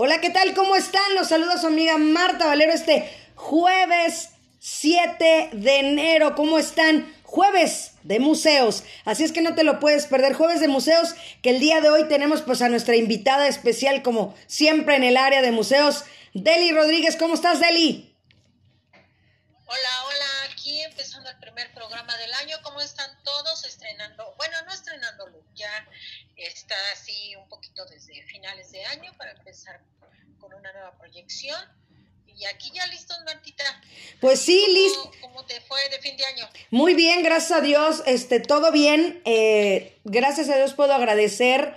Hola, ¿qué tal? ¿Cómo están? Los saluda su amiga Marta Valero este jueves 7 de enero. ¿Cómo están? Jueves de museos. Así es que no te lo puedes perder. Jueves de museos, que el día de hoy tenemos pues a nuestra invitada especial como siempre en el área de museos, Deli Rodríguez. ¿Cómo estás, Deli? Hola, hola, aquí empezando el primer programa del año. ¿Cómo están todos? Estrenando, bueno, no estrenando ya está así un poquito desde finales de año para empezar con una nueva proyección. Y aquí ya listos, Martita. Pues sí, listo. ¿Cómo te fue de fin de año? Muy bien, gracias a Dios, este, todo bien. Eh, gracias a Dios puedo agradecer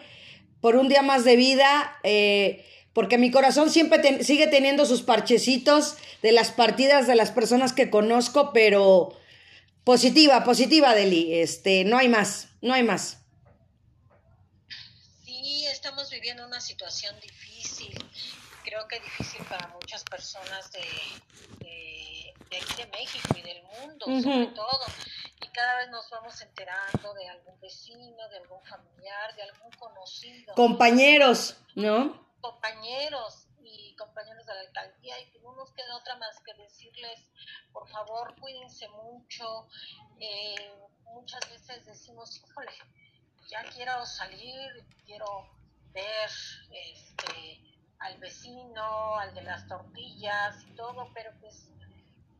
por un día más de vida. Eh, porque mi corazón siempre sigue teniendo sus parchecitos de las partidas de las personas que conozco, pero positiva, positiva, Deli, este, no hay más, no hay más. Estamos viviendo una situación difícil, creo que difícil para muchas personas de, de, aquí de México y del mundo, sobre todo, y cada vez nos vamos enterando de algún vecino, de algún familiar, de algún conocido. Compañeros, ¿no? compañeros y compañeros de la alcaldía y no nos queda otra más que decirles, por favor, cuídense mucho. Eh, muchas veces decimos, híjole, ya quiero salir, quiero ver este, al vecino, al de las tortillas y todo, pero pues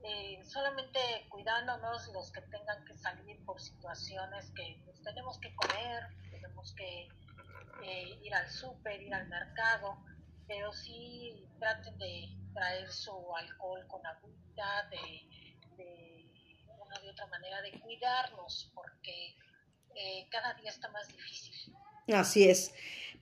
eh, solamente cuidándonos los que tengan que salir por situaciones que pues, tenemos que comer, tenemos que eh, ir al súper, ir al mercado, pero sí traten de traer su alcohol con agüita, de, una de otra manera de cuidarnos, porque eh, cada día está más difícil. Así es.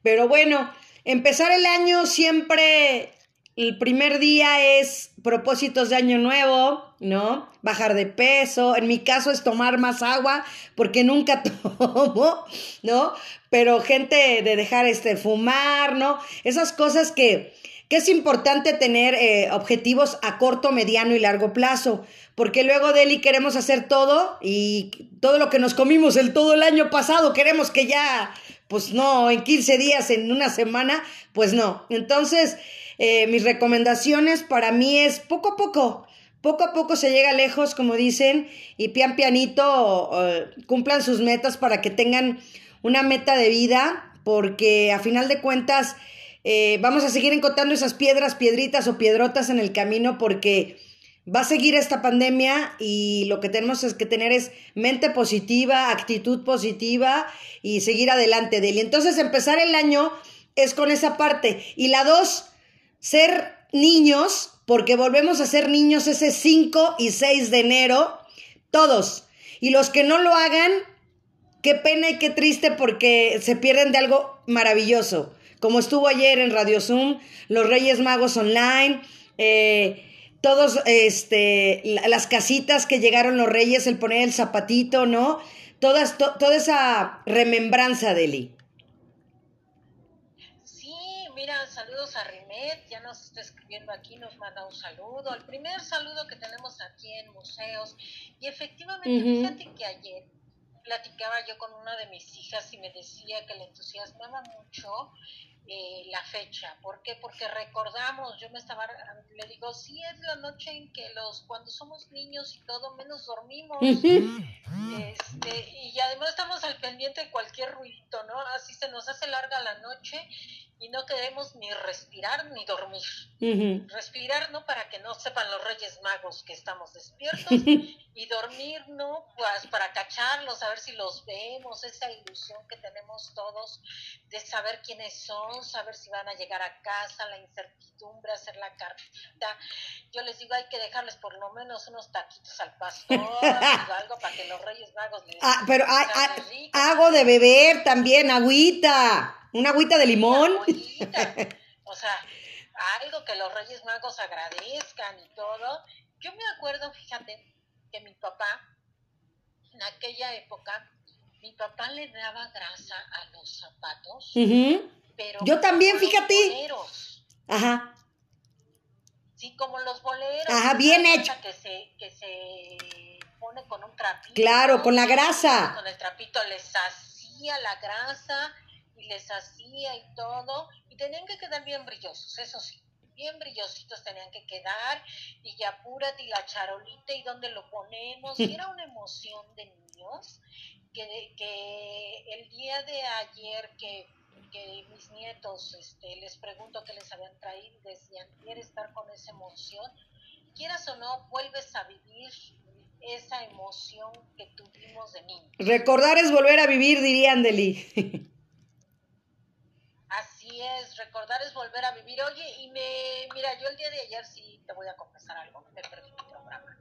Pero bueno, empezar el año siempre el primer día es propósitos de año nuevo, ¿no? Bajar de peso. En mi caso es tomar más agua porque nunca tomo, ¿no? Pero gente de dejar este fumar, ¿no? Esas cosas que, que es importante tener eh, objetivos a corto, mediano y largo plazo. Porque luego, Deli, queremos hacer todo y todo lo que nos comimos el todo el año pasado, queremos que ya, pues no, en 15 días, en una semana, pues no. Entonces, eh, mis recomendaciones para mí es poco a poco. Poco a poco se llega lejos, como dicen, y pian pianito eh, cumplan sus metas para que tengan una meta de vida, porque a final de cuentas eh, vamos a seguir encontrando esas piedras, piedritas o piedrotas en el camino, porque va a seguir esta pandemia y lo que tenemos es que tener es mente positiva, actitud positiva y seguir adelante de él. Entonces empezar el año es con esa parte. Y la dos, ser niños, porque volvemos a ser niños ese 5 y 6 de enero, todos. Y los que no lo hagan, qué pena y qué triste porque se pierden de algo maravilloso. Como estuvo ayer en Radio Zoom, los Reyes Magos Online, eh, todos, este, las casitas que llegaron los Reyes, el poner el zapatito, ¿no? Todas, toda esa remembranza de Eli. ya nos está escribiendo aquí, nos manda un saludo, el primer saludo que tenemos aquí en museos. Y efectivamente, fíjate que ayer platicaba yo con una de mis hijas y me decía que le entusiasmaba mucho eh, la fecha. ¿Por qué? Porque recordamos, yo me estaba, le digo, sí es la noche en que los, cuando somos niños y todo, menos dormimos. este, y además estamos al pendiente de cualquier ruido, ¿no? Así se nos hace larga la noche y no queremos ni respirar ni dormir. Respirar, ¿no? Para que no sepan los Reyes Magos que estamos despiertos y dormir, ¿no? Pues para cacharlos, a ver si los vemos, esa ilusión que tenemos todos de saber quiénes son, saber si van a llegar a casa, la incertidumbre, hacer la cartita. Yo les digo, hay que dejarles por lo menos unos taquitos al pastor, algo para que los Reyes Magos les Ah, pero hay, hago de beber también, agüita. Una agüita de limón. O sea, algo que los Reyes Magos agradezcan y todo. Yo me acuerdo, fíjate, que mi papá, en aquella época, mi papá le daba grasa a los zapatos. pero Yo también, fíjate. Boleros. Ajá. Sí, como los boleros. Ajá, bien hecho. Que se, que se pone con un trapito. Claro, con la grasa. Con el trapito les hacía la grasa y les hacía y todo, y tenían que quedar bien brillosos, eso sí, bien brillositos tenían que quedar, y ya apúrate y la charolita y dónde lo ponemos, y era una emoción de niños que, que el día de ayer que, que mis nietos este, les pregunto qué les habían traído, decían, quiere estar con esa emoción, quieras o no, vuelves a vivir esa emoción que tuvimos de niños. Recordar es volver a vivir, diría Andeli. Así es, recordar es volver a vivir. Oye, y me, mira, yo el día de ayer sí te voy a confesar algo, me perdí mi programa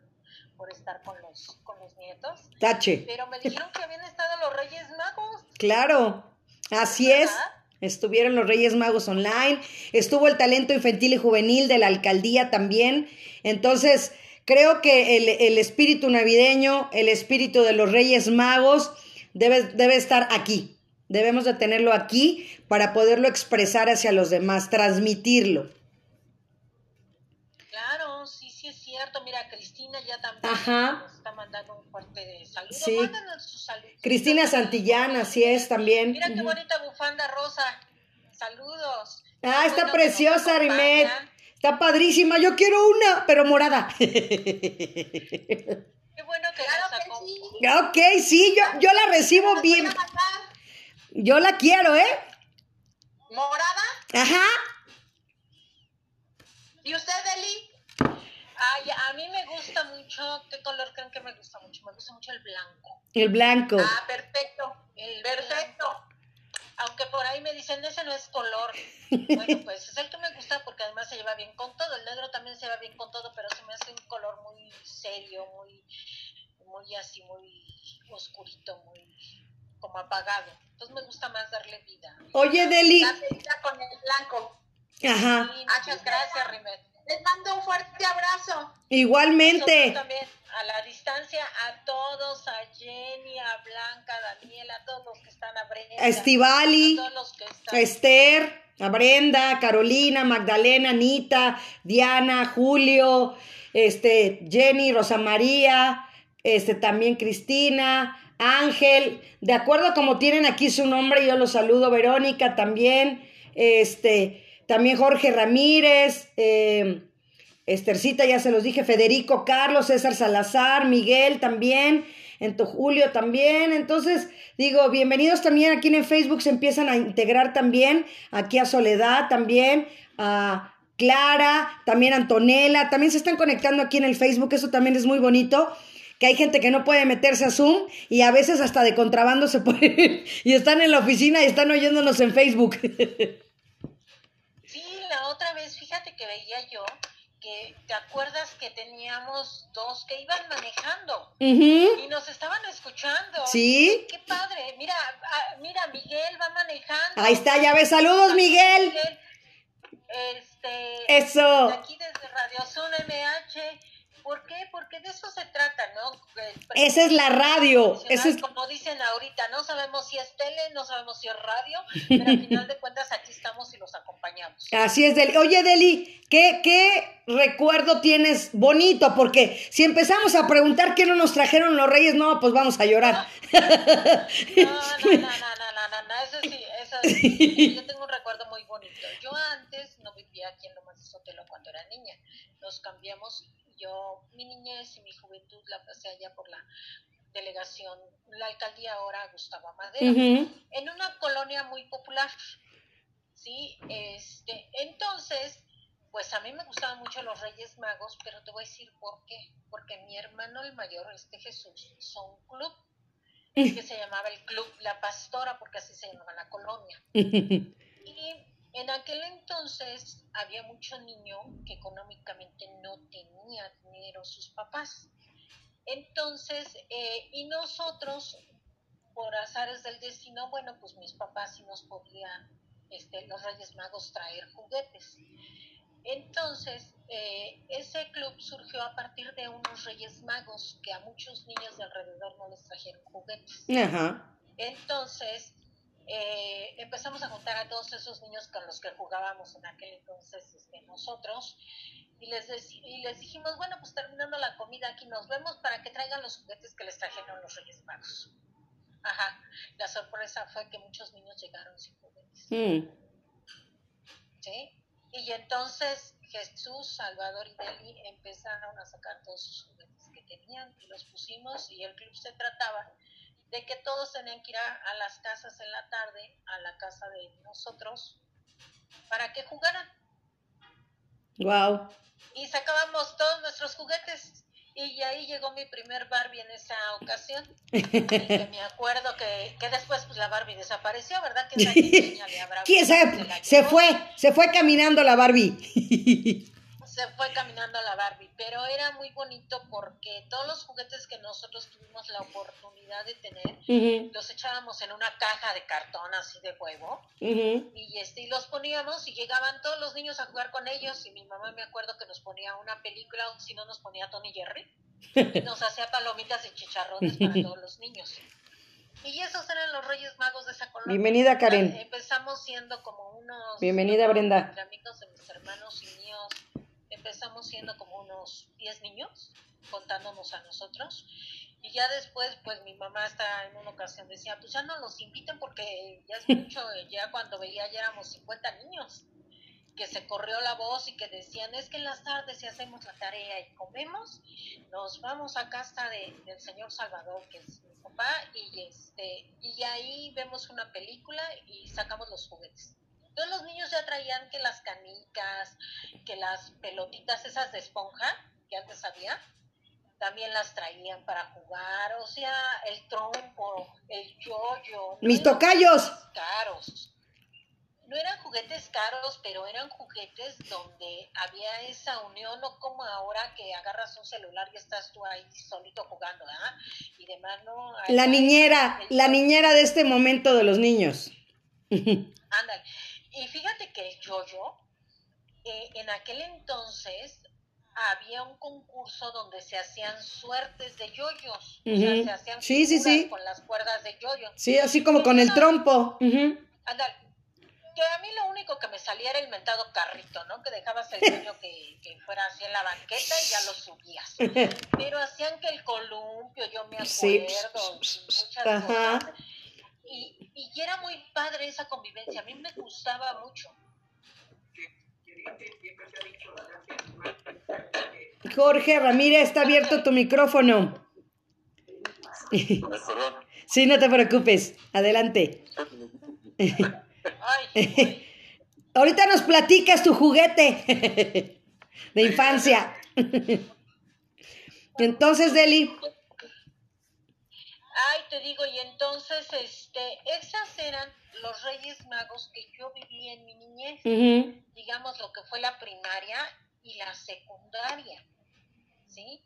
por estar con los, con los nietos. Tache. Pero me dijeron que habían estado los Reyes Magos. Claro, así es. Estuvieron los Reyes Magos online, estuvo el talento infantil y juvenil de la alcaldía también. Entonces, creo que el, el espíritu navideño, el espíritu de los Reyes Magos debe, debe estar aquí. Debemos de tenerlo aquí para poderlo expresar hacia los demás, transmitirlo. Claro, sí, sí es cierto. Mira, Cristina ya también nos está mandando un fuerte saludo. Sí. Sus saludos. Cristina Santillana, así es también. Mira qué bonita bufanda rosa. Saludos. Ah, está preciosa, Arimet. Está padrísima. Yo quiero una, pero morada. Qué bueno que claro la sacó. Sí. Ok, sí, yo, yo la recibo bien. Yo la quiero, ¿eh? ¿Morada? Ajá. ¿Y usted, Eli? Ay, a mí me gusta mucho, ¿qué color creen que me gusta mucho? Me gusta mucho el blanco. El blanco. Ah, perfecto. El perfecto. Aunque por ahí me dicen, ese no es color. Bueno, pues es el que me gusta porque además se lleva bien con todo. El negro también se va bien con todo, pero se me hace un color muy serio, muy, muy así, muy oscurito, muy como apagado. Entonces me gusta más darle vida. Oye, Deli. con el blanco. Ajá. muchas gracias, Rimet. Les mando un fuerte abrazo. Igualmente. también, a la distancia, a todos, a Jenny, a Blanca, a Daniela, a todos los que están, a Brenda. A Estivali, a Esther, a Brenda, a Carolina, Magdalena, Anita, Diana, Julio, este, Jenny, Rosa María, este, también Cristina, Ángel, de acuerdo como tienen aquí su nombre, yo los saludo, Verónica también, este, también Jorge Ramírez, eh, Estercita, ya se los dije, Federico Carlos, César Salazar, Miguel también, Ento Julio también. Entonces, digo, bienvenidos también aquí en Facebook, se empiezan a integrar también, aquí a Soledad también, a Clara, también Antonella, también se están conectando aquí en el Facebook, eso también es muy bonito que hay gente que no puede meterse a Zoom y a veces hasta de contrabando se puede y están en la oficina y están oyéndonos en Facebook. Sí, la otra vez, fíjate que veía yo que te acuerdas que teníamos dos que iban manejando y nos estaban escuchando. Sí. Qué padre. Mira, mira, Miguel va manejando. Ahí está, ya ves. Saludos, Miguel. Este, Eso. Aquí desde Radio Zona MH ¿Por qué? Porque de eso se trata, ¿no? Esa es la radio. Eso es... Como dicen ahorita, no sabemos si es tele, no sabemos si es radio, pero al final de cuentas aquí estamos y los acompañamos. Así es, Deli. Oye, Deli, ¿qué, ¿qué recuerdo tienes bonito? Porque si empezamos a preguntar qué no nos trajeron los reyes, no, pues vamos a llorar. No, no, no, no, no, no, eso sí, eso sí. Yo tengo un recuerdo muy bonito. Yo antes no vivía aquí en Lomas de Sotelo cuando era niña. Nos cambiamos yo mi niñez y mi juventud la pasé allá por la delegación, la alcaldía ahora Gustavo Amadero, en una colonia muy popular. Sí, este, entonces, pues a mí me gustaban mucho los Reyes Magos, pero te voy a decir por qué. Porque mi hermano el mayor, este Jesús, hizo un club que se llamaba el Club La Pastora, porque así se llamaba la colonia. y en aquel entonces había mucho niño que económicamente no tenía dinero sus papás. Entonces, eh, y nosotros, por azares del destino, bueno, pues mis papás sí nos podían, este, los Reyes Magos, traer juguetes. Entonces, eh, ese club surgió a partir de unos Reyes Magos que a muchos niños de alrededor no les trajeron juguetes. Entonces, eh, empezamos a juntar a todos esos niños con los que jugábamos en aquel entonces este, nosotros y les, y les dijimos, bueno, pues terminando la comida aquí nos vemos para que traigan los juguetes que les trajeron los Reyes Magos. Ajá. La sorpresa fue que muchos niños llegaron sin juguetes. Mm. ¿Sí? Y entonces Jesús, Salvador y Deli empezaron a sacar todos sus juguetes que tenían y los pusimos y el club se trataba de que todos tenían que ir a, las casas en la tarde, a la casa de nosotros, para que jugaran. Wow. Y sacábamos todos nuestros juguetes y ahí llegó mi primer Barbie en esa ocasión. me acuerdo que, que después pues, la Barbie desapareció, ¿verdad? ¿Quién sabe? Se, fue, se fue caminando la Barbie. se fue caminando la Barbie, pero era muy bonito porque todos los juguetes que nosotros tuvimos la oportunidad de tener, los echábamos en una caja de cartón así de huevo y, este, y los poníamos y llegaban todos los niños a jugar con ellos y mi mamá me acuerdo que nos ponía una película o si no nos ponía Tony Jerry y nos hacía palomitas y chicharrones para todos los niños. Y esos eran los Reyes Magos de esa colonia. Bienvenida, Karen. Empezamos siendo como unos... Bienvenida, Brenda. Entre amigos de mis hermanos y míos empezamos siendo como unos 10 niños, contándonos a nosotros. Y ya después, pues mi mamá hasta en una ocasión decía, pues ya no los inviten porque ya es mucho, ya cuando veía ya éramos 50 niños, que se corrió la voz y que decían, es que en las tardes si hacemos la tarea y comemos, nos vamos a casa de, del señor Salvador, que es mi papá, y, este, y ahí vemos una película y sacamos los juguetes. Entonces los niños ya traían que las canicas, que las pelotitas esas de esponja, que antes había, también las traían para jugar, o sea, el trompo, el yoyo. Mis tocayos. Caros. No eran juguetes caros, pero eran juguetes donde había esa unión, no como ahora que agarras un celular y estás tú ahí solito jugando, ¿ah? Y demás, ¿no? La niñera, la niñera de este momento de los niños. Ándale. Y fíjate que el yoyo, eh, en aquel entonces había un concurso donde se hacían suertes de yoyos. O sea, se hacían sí, sí, sí. con las cuerdas de yoyo. Sí, así como con el trompo. Andale. Que a mí lo único que me salía era el mentado carrito, ¿no? Que dejabas el yoyo que, que, fuera así en la banqueta y ya lo subías. Pero hacían que el columpio, yo me acuerdo, muchas cosas y, y era muy padre esa convivencia, a mí me gustaba mucho. Jorge Ramírez, está abierto tu micrófono. Sí, no te preocupes. Adelante. Ahorita nos platicas tu juguete de infancia. Entonces, Deli. Ay, te digo, y entonces, este, esas eran los Reyes Magos que yo viví en mi niñez, digamos lo que fue la primaria y la secundaria, ¿sí?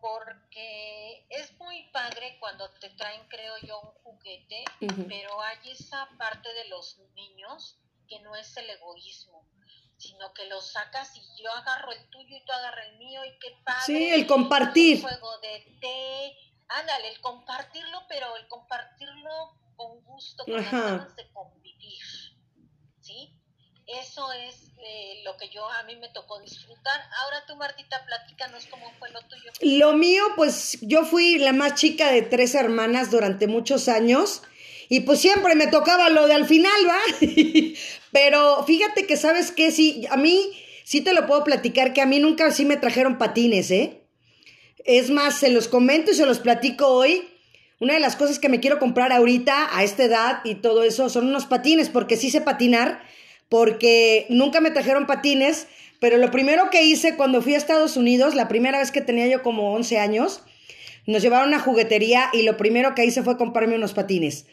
Porque es muy padre cuando te traen, creo yo, un juguete, pero hay esa parte de los niños que no es el egoísmo, sino que lo sacas y yo agarro el tuyo y tú agarras el mío y qué padre. Sí, el compartir. Un juego de té, ándale, el compartirlo, pero el compartirlo con gusto, con ganas de convivir, ¿sí? Eso es eh, lo que yo a mí me tocó disfrutar. Ahora tú, Martita, platícanos cómo fue lo tuyo. Lo mío, pues yo fui la más chica de tres hermanas durante muchos años. Y pues siempre me tocaba lo de al final, ¿va? Pero fíjate que, ¿sabes qué? Sí, a mí sí te lo puedo platicar, que a mí nunca sí me trajeron patines, ¿eh? Es más, se los comento y se los platico hoy. Una de las cosas que me quiero comprar ahorita, a esta edad y todo eso, son unos patines, porque sí sé patinar, porque nunca me trajeron patines, pero lo primero que hice cuando fui a Estados Unidos, la primera vez que tenía yo como 11 años, nos llevaron a juguetería y lo primero que hice fue comprarme unos patines.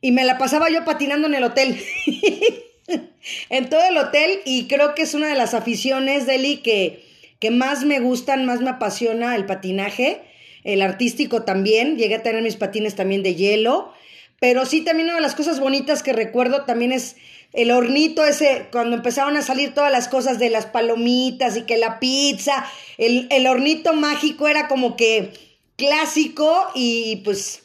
Y me la pasaba yo patinando en el hotel. en todo el hotel y creo que es una de las aficiones, Deli, que que más me gustan, más me apasiona el patinaje, el artístico también, llegué a tener mis patines también de hielo, pero sí también una de las cosas bonitas que recuerdo también es el hornito ese, cuando empezaron a salir todas las cosas de las palomitas y que la pizza, el, el hornito mágico era como que clásico y pues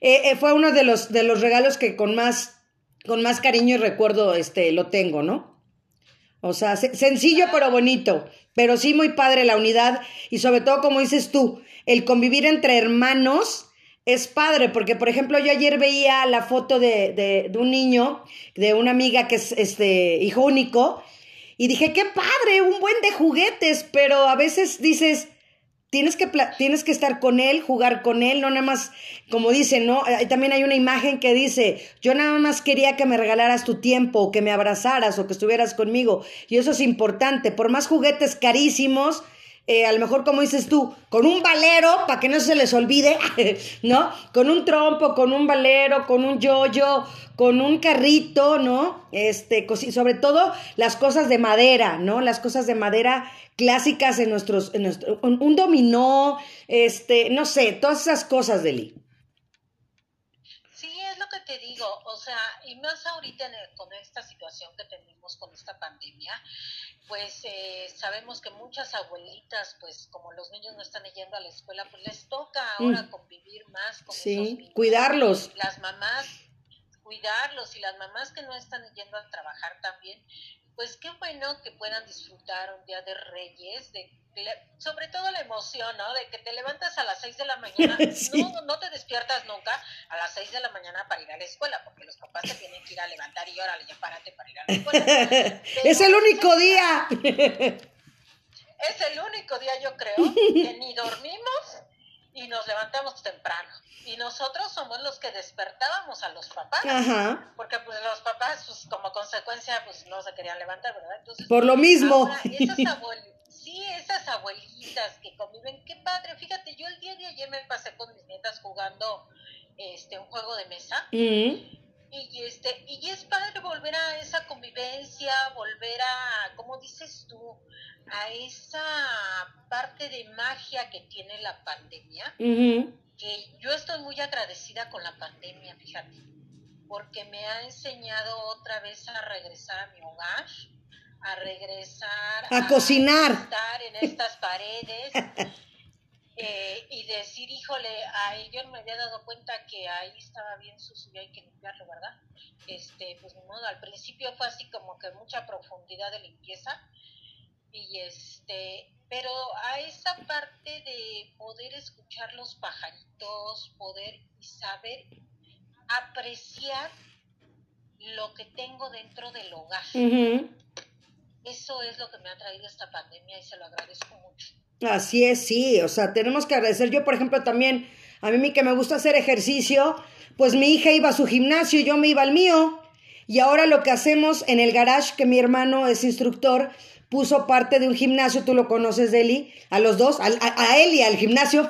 eh, eh, fue uno de los, de los regalos que con más, con más cariño y recuerdo este, lo tengo, ¿no? O sea, sencillo pero bonito, pero sí muy padre la unidad y sobre todo, como dices tú, el convivir entre hermanos es padre, porque por ejemplo yo ayer veía la foto de, de, un niño, de una amiga que es este hijo único, y dije, qué padre, un buen de juguetes, pero a veces dices, tienes que, tienes que estar con él, jugar con él, no nada más, como dice, ¿no? También hay una imagen que dice, yo nada más quería que me regalaras tu tiempo, o que me abrazaras, o que estuvieras conmigo, y eso es importante, por más juguetes carísimos, eh, a lo mejor como dices tú, con un valero, para que no se les olvide, ¿no? Con un trompo, con un valero, con un yoyo, con un carrito, ¿no? Este, sobre todo las cosas de madera, ¿no? Las cosas de madera clásicas en nuestros, en nuestro, un dominó, este, no sé, todas esas cosas, Deli. Sí, es lo que te digo, o sea, y más ahorita con esta situación que tenemos con esta pandemia, pues eh, sabemos que muchas abuelitas, pues como los niños no están yendo a la escuela, pues les toca ahora mm. convivir más con sí, esos niños. cuidarlos. Las mamás, cuidarlos y las mamás que no están yendo a trabajar también, pues qué bueno que puedan disfrutar un día de Reyes, de sobre todo la emoción, ¿no? De que te levantas a las 6 de la mañana, no, no te despiertas nunca a las 6 de la mañana para ir a la escuela, porque los papás te tienen que ir a levantar y órale, ya párate para ir a la escuela. es el único día. es el único día, yo creo, que ni dormimos y nos levantamos temprano. Y nosotros somos los que despertábamos a los papás. Porque pues los papás, pues como consecuencia, pues no se querían levantar, ¿verdad? Entonces, Por lo mismo. esas sí, esas abuelitas que conviven, qué padre. Fíjate, yo el día de ayer me pasé con mis nietas jugando este un juego de mesa. Mm. Y este, y es padre volver a esa convivencia, volver a, como dices tú, a esa parte de magia que tiene la pandemia, que yo estoy muy agradecida con la pandemia, fíjate, porque me ha enseñado otra vez a regresar a mi hogar, a regresar a, cocinar, estar en estas paredes. Eh, y decir, híjole, ahí yo no me había dado cuenta que ahí estaba bien sucio y hay que limpiarlo, ¿verdad? Este, pues ni modo, al principio fue así como que mucha profundidad de limpieza, y este, pero a esa parte de poder escuchar los pajaritos, poder y saber apreciar lo que tengo dentro del hogar. Eso es lo que me ha traído esta pandemia y se lo agradezco mucho. Así es, sí, o sea, tenemos que agradecer. Yo, por ejemplo, también, a mí que me gusta hacer ejercicio, pues mi hija iba a su gimnasio y yo me iba al mío. Y ahora lo que hacemos en el garage, que mi hermano es instructor, puso parte de un gimnasio, tú lo conoces, Deli, a los dos, a, a, él y al gimnasio.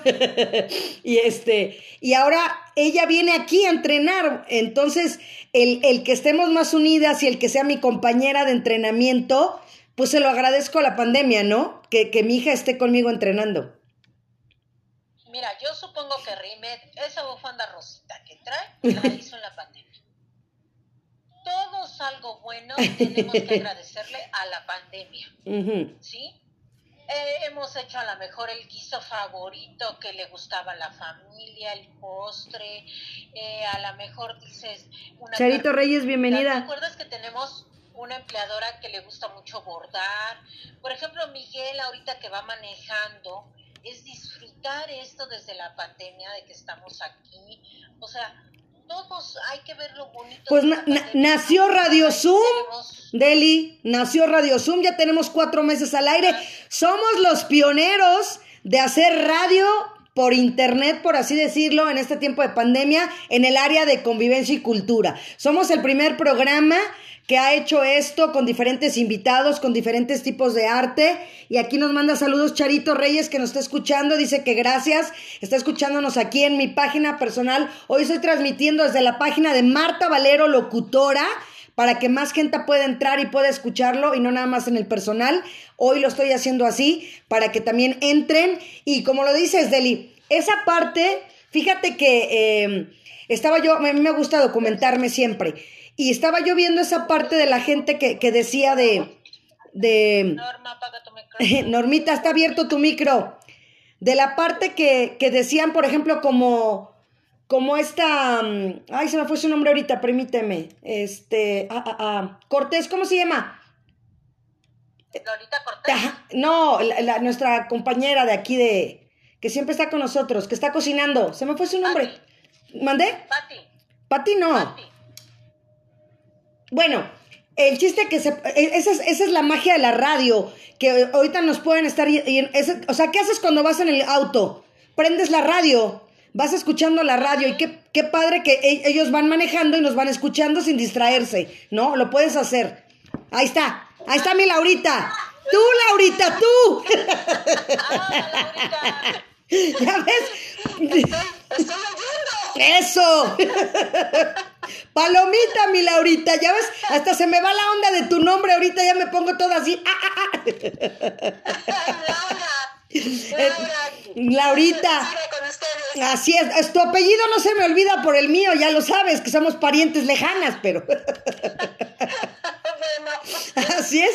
y este, y ahora ella viene aquí a entrenar. Entonces, el, el, que estemos más unidas y el que sea mi compañera de entrenamiento, pues se lo agradezco a la pandemia, ¿no? Que, que mi hija esté conmigo entrenando. Mira, yo supongo que Rimet, esa bufanda rosita que trae, la hizo en la pandemia todos algo bueno tenemos que agradecerle a la pandemia. ¿Sí? Eh, hemos hecho a lo mejor el guiso favorito que le gustaba a la familia, el postre, eh, a lo mejor dices... Una Charito Reyes, bienvenida. ¿Te acuerdas que tenemos una empleadora que le gusta mucho bordar? Por ejemplo, Miguel ahorita que va manejando, es disfrutar esto desde la pandemia de que estamos aquí. O sea, todos hay que ver lo bonito. Pues nació Radio Zoom, Deli, nació Radio Zoom, ya tenemos cuatro meses al aire. Somos los pioneros de hacer radio por internet, por así decirlo, en este tiempo de pandemia, en el área de convivencia y cultura. Somos el primer programa que ha hecho esto con diferentes invitados, con diferentes tipos de arte. Y aquí nos manda saludos Charito Reyes que nos está escuchando, dice que gracias, está escuchándonos aquí en mi página personal. Hoy estoy transmitiendo desde la página de Marta Valero Locutora para que más gente pueda entrar y pueda escucharlo y no nada más en el personal. Hoy lo estoy haciendo así para que también entren. Y como lo dices, Deli, esa parte, fíjate que eh, estaba yo, a mí me gusta documentarme siempre. Y estaba yo viendo esa parte de la gente que, que decía de... de Norma, apaga tu micro. Normita, está abierto tu micro. De la parte que, que decían, por ejemplo, como como esta, mm, ay, se me fue su nombre ahorita, permíteme, este, ah, ah, ah, Cortés, ¿cómo se llama? Lolita Cortés. no, la, nuestra compañera de aquí de, que siempre está con nosotros, que está cocinando, se me fue su nombre. ¿Mandé? Pati. Pati no. Pati. Bueno, el chiste que se... e, Esa es, esa es la magia de la radio, que ahorita nos pueden estar... o sea, ¿qué haces cuando vas en el auto? Prendes la radio, vas escuchando la radio y qué, qué padre que e- ellos van manejando y nos van escuchando sin distraerse, ¿no? Lo puedes hacer. Ahí está, ahí está mi Laurita. Tú, Laurita, tú. Ah, Laurita. ¿Ya ves? Estoy oyendo. Eso. Palomita, mi Laurita, ya ves, hasta se me va la onda de tu nombre, ahorita ya me pongo toda así. Ah, ah, ah. Laura. Laura. Laurita. Con. Así es, es, tu apellido no se me olvida por el mío, ya lo sabes, que somos parientes lejanas, pero Bueno, así es.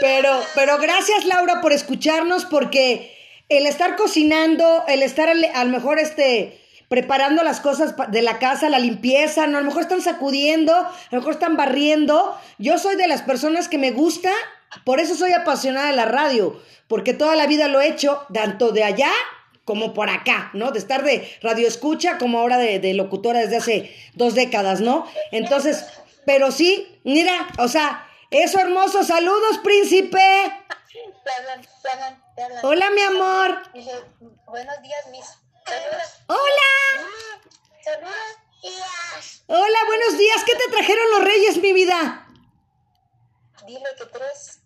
Pero, pero gracias Laura por escucharnos, porque el estar cocinando, el estar al, a lo mejor este preparando las cosas de la casa, la limpieza, no, a lo mejor están sacudiendo, a lo mejor están barriendo. Yo soy de las personas que me gusta, por eso soy apasionada de la radio, porque toda la vida lo he hecho, tanto de allá como por acá, ¿no? De estar de radio escucha como ahora de, de locutora desde hace dos décadas, ¿no? Entonces, pero sí, mira, o sea, eso hermoso, saludos, príncipe. te hablan, te hablan, te hablan. Hola, mi amor. Buenos días, mis. Hola. Saludos. Días. Hola, buenos días. ¿Qué te trajeron los reyes, mi vida? Dile que tres.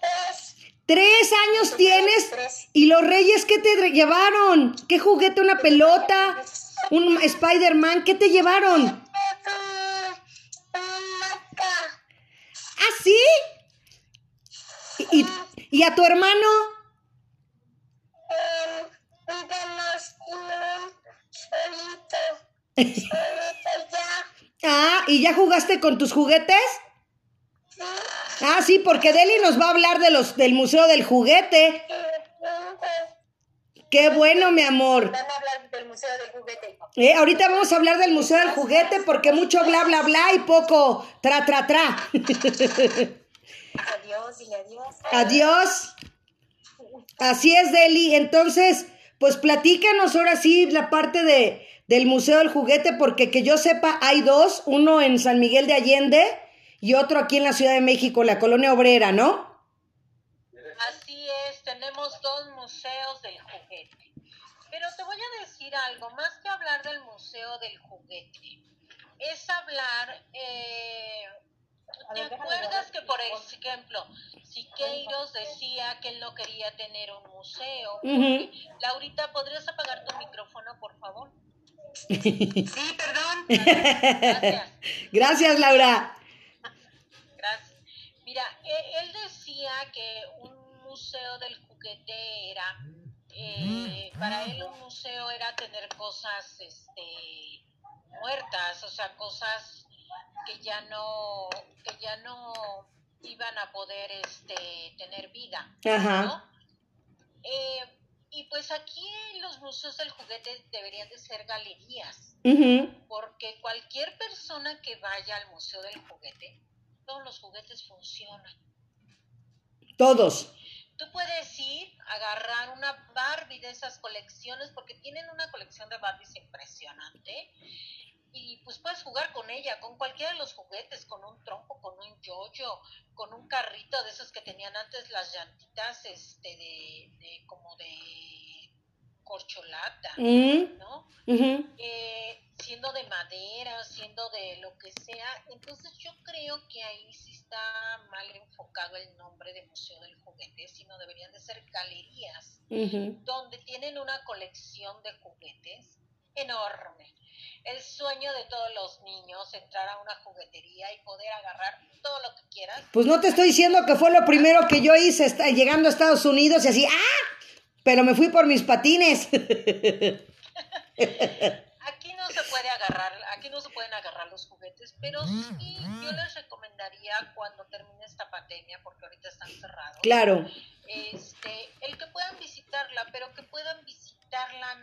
Tres. Tres años tienes Tres. y los reyes, ¿qué te llevaron? ¿Qué juguete? ¿Una pelota? ¿Un Spider-Man? ¿Qué te llevaron? Un. ¿Ah, sí? ¿Y, y, y a tu hermano? Ah, ¿y ya jugaste con tus juguetes? Ah, sí, porque Deli nos va a hablar de los del Museo del Juguete. Qué bueno, mi amor. Van a hablar del Museo del Juguete. Eh, ahorita vamos a hablar del Museo del Juguete porque mucho bla bla bla y poco tra tra tra. Adiós, dile adiós. Adiós. Así es, Deli. Entonces, pues platícanos ahora sí la parte de, del Museo del Juguete, porque que yo sepa, hay dos, uno en San Miguel de Allende y otro aquí en la Ciudad de México, la Colonia Obrera, ¿no? Así es, tenemos dos museos del juguete. Pero te voy a decir algo, más que hablar del museo del juguete, es hablar, eh, ¿te acuerdas que por ejemplo, Siqueiros decía que él no quería tener un museo? Laurita, ¿podrías apagar tu micrófono, por favor? Sí, perdón. Gracias. Gracias, Laura. Gracias. Mira, e- él decía que un museo del juguete era, eh, para él un museo era tener cosas este, muertas, o sea, cosas que ya no, que ya no iban a poder este, tener vida. Ajá. ¿no? Eh, y pues aquí los museos del juguete deberían de ser galerías porque cualquier persona que vaya al Museo del Juguete, todos los juguetes funcionan. Todos. Tú puedes ir, agarrar una Barbie de esas colecciones, porque tienen una colección de Barbies impresionante, y pues puedes jugar con ella, con cualquiera de los juguetes, con un trompo, con un yoyo, con un carrito de esos que tenían antes las llantitas, este, de, de como de corcholata, Mm, ¿no? eh, siendo de madera, siendo de lo que sea. Entonces yo creo que ahí sí está mal enfocado el nombre de Museo del Juguete, sino deberían de ser galerías donde tienen una colección de juguetes enorme. El sueño de todos los niños, entrar a una juguetería y poder agarrar todo lo que quieras. Pues no te estoy diciendo que fue lo primero que yo hice está- llegando a Estados Unidos y así, ¡ah! Pero me fui por mis patines. Aquí no se puede agarrar, aquí no se pueden agarrar los juguetes, pero sí yo les recomendaría cuando termine esta pandemia, porque ahorita están cerrados, claro. este, el que puedan visitarla, pero que puedan visitarla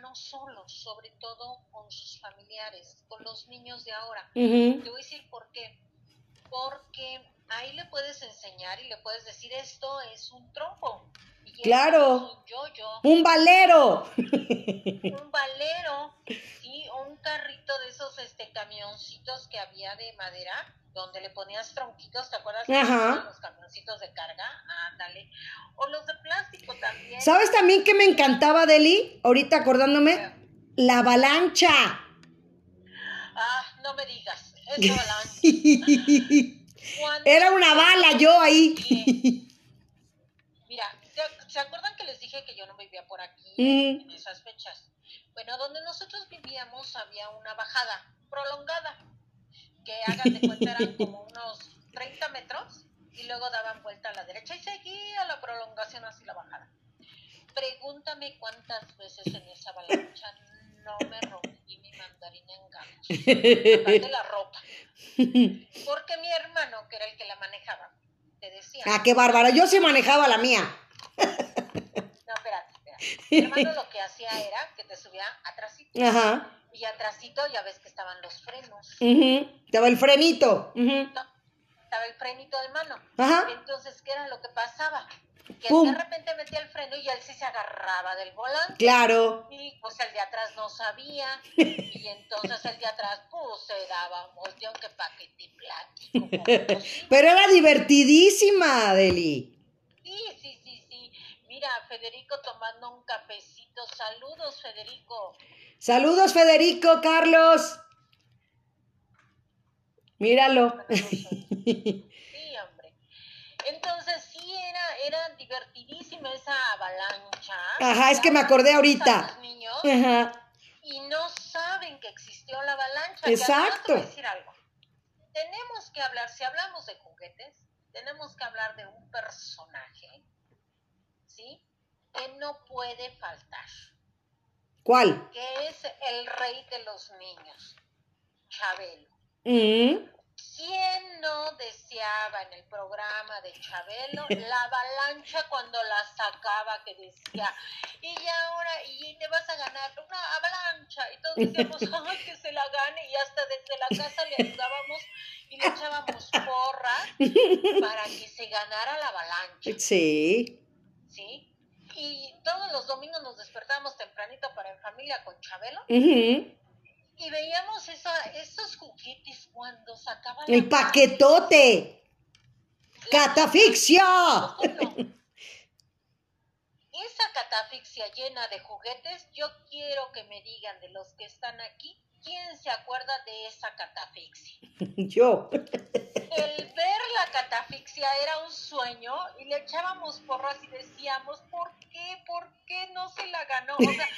no solos, sobre todo con sus familiares, con los niños de ahora. Te voy a decir por qué. Porque ahí le puedes enseñar y le puedes decir esto es un trompo. Y Claro. un yo-yo, Un valero. un valero, sí, o un carrito de esos este camioncitos que había de madera, donde le ponías tronquitos, ¿te acuerdas? Ajá. Los camioncitos de carga, ándale. O los de plástico también. ¿Sabes también que me encantaba, Deli? Ahorita acordándome. La avalancha. Ah, no me digas, esa avalancha. Era una bala yo ahí. Mira, ¿se, acuerdan que les dije que yo no vivía por aquí Ujú. en esas fechas? Bueno, donde nosotros vivíamos había una bajada prolongada, que hagan de cuenta eran como unos 30 metros y luego daban vuelta a la derecha y seguía la prolongación así la bajada. Pregúntame cuántas veces en esa avalancha no me rompí mi mandarina en gatos, aparte la ropa, porque mi hermano, que era el que la manejaba, te decía... ah, qué bárbara. Yo sí manejaba la mía. No, espérate, Mi hermano lo que hacía era que te subía atrásito. Ajá. Y atrásito ya ves que estaban los frenos. Estaba el frenito. No, estaba el frenito de mano. Ajá. Entonces, ¿qué era lo que pasaba? Que Pum. de repente metía el freno y él sí se agarraba del volante. Claro. Y pues el de atrás no sabía. Y entonces el de atrás, pues se daba volteón que pa' que te platico. Pero era divertidísima, Deli. Sí, sí, sí, sí. Mira, Federico tomando un cafecito. Saludos, Federico. Saludos, Federico, Carlos. Míralo. Sí, hombre. Entonces sí era, era divertidísima esa avalancha. Ajá, es que me acordé ahorita. Los niños Ajá. y no saben que existió la avalancha. que Exacto. a decir algo. Tenemos que hablar, si hablamos de juguetes, tenemos que hablar de un personaje, ¿sí? Que no puede faltar, ¿Cuál? que es el rey de los niños, Chabelo. Mm. ¿Quién no deseaba en el programa de Chabelo la avalancha cuando la sacaba que decía, y ahora, y te vas a ganar una avalancha? Y todos decíamos, ay, que se la gane, y hasta desde la casa le ayudábamos y le echábamos porras para que se ganara la avalancha, Sí. ¿sí? Y todos los domingos nos despertábamos tempranito para en familia con Chabelo y veíamos esa, esos juguetes cuando sacaba la El paquetote. Catafixia. Esa catafixia llena de juguetes, yo quiero que me digan de los que están aquí, ¿quién se acuerda de esa catafixia? Yo. El ver la catafixia era un sueño y le echábamos porras y decíamos, ¿por qué? ¿Por qué no se la ganó? O sea,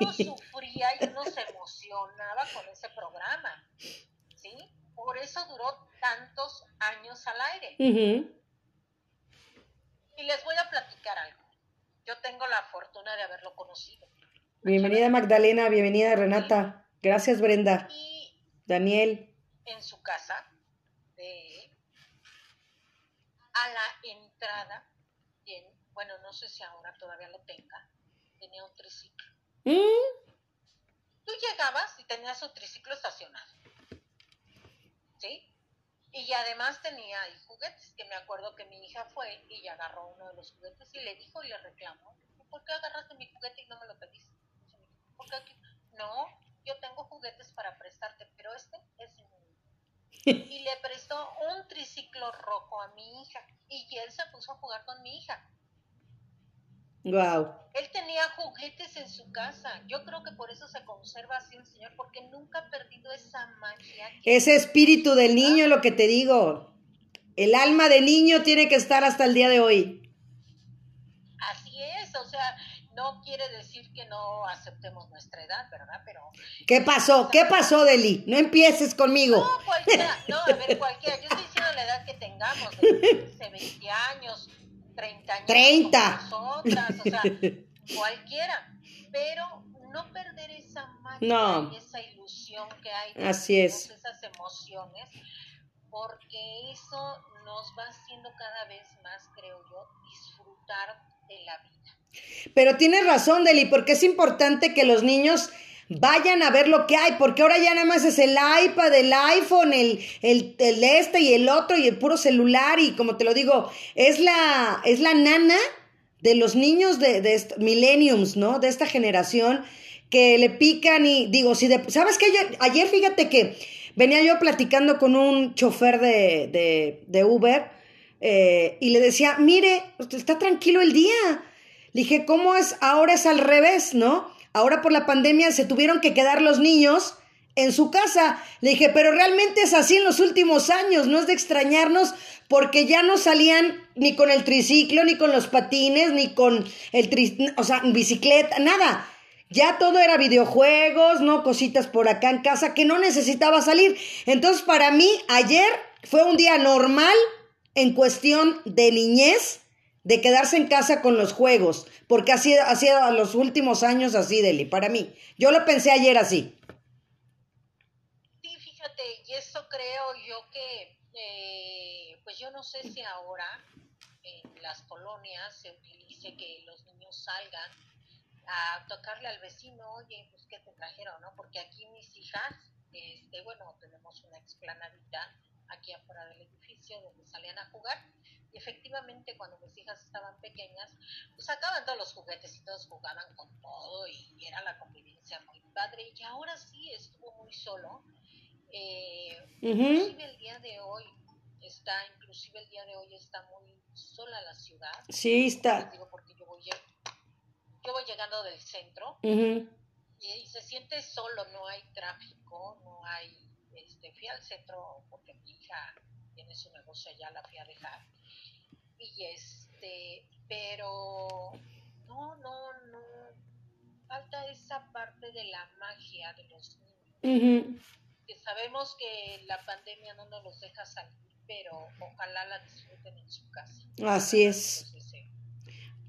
uno sufría y uno se emocionaba con ese programa, ¿sí? Por eso duró tantos años al aire. Ujú. Y les voy a platicar algo. Yo tengo la fortuna de haberlo conocido. Bienvenida Magdalena, bienvenida Renata. Gracias Brenda. Y Daniel. en su casa, de, a la entrada, tiene- bueno, no sé si ahora todavía lo tenga, tenía un triciclo. Mm. Tú llegabas y tenías su triciclo estacionado. ¿Sí? Y además tenía ahí juguetes, que me acuerdo que mi hija fue y agarró uno de los juguetes y le dijo y le reclamó, ¿por qué agarraste mi juguete y no me lo pediste? Porque aquí, no, yo tengo juguetes para prestarte, pero este es mío. Y le prestó un triciclo rojo a mi hija y él se puso a jugar con mi hija. Wow. Él tenía juguetes en su casa. Yo creo que por eso se conserva así el señor, porque nunca ha perdido esa magia. Ese espíritu del niño es lo que te digo. El alma de niño tiene que estar hasta el día de hoy. Así es, o sea, no quiere decir que no aceptemos nuestra edad, ¿verdad? Pero ¿Qué pasó? ¿Qué pasó, Deli? No empieces conmigo. no, cualquiera, no, a ver, cualquiera. Yo estoy diciendo la edad que tengamos, de 15, 20 años, 30 años. 30. como Nosotras, o sea, cualquiera. Pero no perder esa magia No. y esa ilusión que hay. Así es. Esas emociones, porque eso nos va haciendo cada vez más, creo yo, disfrutar de la vida. Pero tienes razón, Deli, porque es importante que los niños vayan a ver lo que hay, porque ahora ya nada más es el iPad, el iPhone, el, el, el este y el otro y el puro celular y como te lo digo, es la, es la nana de los niños de, de millenniums, ¿no? De esta generación que le pican y digo, si de, ¿sabes qué? Ayer, ayer fíjate que venía yo platicando con un chofer de, de, de Uber eh, y le decía, mire, está tranquilo el día. Le dije, ¿cómo es? Ahora es al revés, ¿no? Ahora por la pandemia se tuvieron que quedar los niños en su casa. Le dije, pero realmente es así en los últimos años, no es de extrañarnos porque ya no salían ni con el triciclo, ni con los patines, ni con el tri o sea, bicicleta, nada. Ya todo era videojuegos, ¿no? Cositas por acá en casa que no necesitaba salir. Entonces, para mí, ayer fue un día normal en cuestión de niñez, de quedarse en casa con los juegos, porque ha sido, ha sido a los últimos años así, Deli, para mí. Yo lo pensé ayer así. Sí, fíjate, y eso creo yo que, eh, pues yo no sé si ahora en las colonias se utilice que los niños salgan a tocarle al vecino, oye, pues qué te trajeron, ¿no? Porque aquí mis hijas, este, bueno, tenemos una explanadita aquí afuera del edificio donde salían a jugar y efectivamente cuando mis hijas estaban pequeñas, pues sacaban todos los juguetes y todos jugaban con todo y era la convivencia muy padre y ahora sí estuvo muy solo. Eh. Inclusive el día de hoy está, inclusive el día de hoy está muy sola la ciudad. Sí, está. digo porque yo voy, yo voy llegando del centro y, y se siente solo, no hay tráfico, no hay, este, fui al centro porque mi hija tiene su negocio allá, la fui a dejar. Y este, pero no, no, no, falta esa parte de la magia de los niños Ujú. que sabemos que la pandemia no nos los deja salir, pero ojalá la disfruten en su casa. Así es.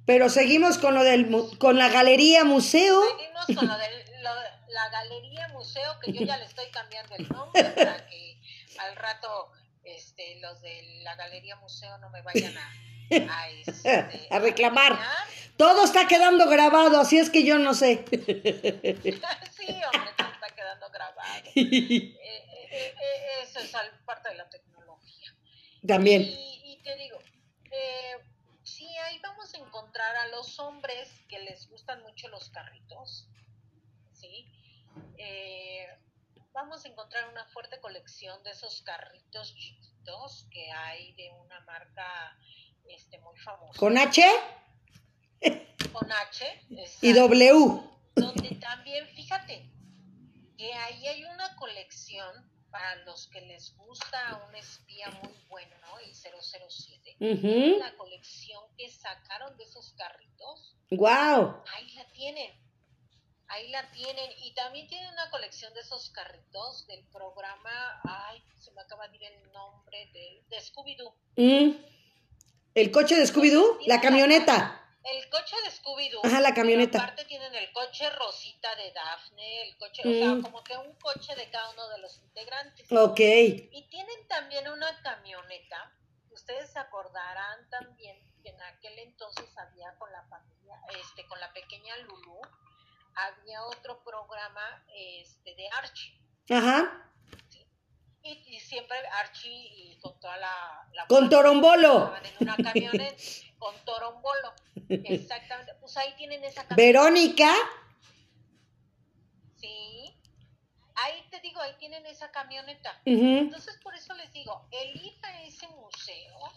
Pero seguimos con lo del con la galería museo. Seguimos con lo de lo- la galería museo, que yo ya le estoy cambiando el nombre para que al rato este, los de la galería museo no me vayan a, a, este, A reclamar. regañar. Todo está quedando grabado, así es que yo no sé. sí, hombre, todo está quedando grabado. Eh, eh, eh, eh, eso es parte de la tecnología. También. Y, y te digo, eh, sí, ahí vamos a encontrar a los hombres que les gustan mucho los carritos, ¿sí? Eh, vamos a encontrar una fuerte colección de esos carritos chiquitos que hay de una marca este, muy famosa. Con H Con H. y W. Donde también, fíjate, que ahí hay una colección para los que les gusta un espía muy bueno, ¿no? El 007. Ujú. La colección que sacaron de esos carritos, Wow. ahí la tienen. Ahí la tienen. Y también tienen una colección de esos carritos del programa, ay, se me acaba de ir el nombre, de, de Scooby-Doo. Mm. El coche de Scooby-Doo, la camioneta. El coche de Scooby-Doo. Ajá, la camioneta. aparte tienen el coche rosita de Daphne, el coche, o Mm. sea, como que un coche de cada uno de los integrantes. Ok. Y tienen también una camioneta. Ustedes se acordarán también que en aquel entonces había con la familia, este, con la pequeña Lulu, había otro programa este, de Archie. Ajá. ¿sí? Y, y siempre Archie y con toda la... la Con Torombolo. Estaban en una camioneta con Torombolo. Exactamente. Pues ahí tienen esa camioneta. Verónica. Sí. Ahí te digo, ahí tienen esa camioneta. Entonces, por eso les digo, el ir a ese museo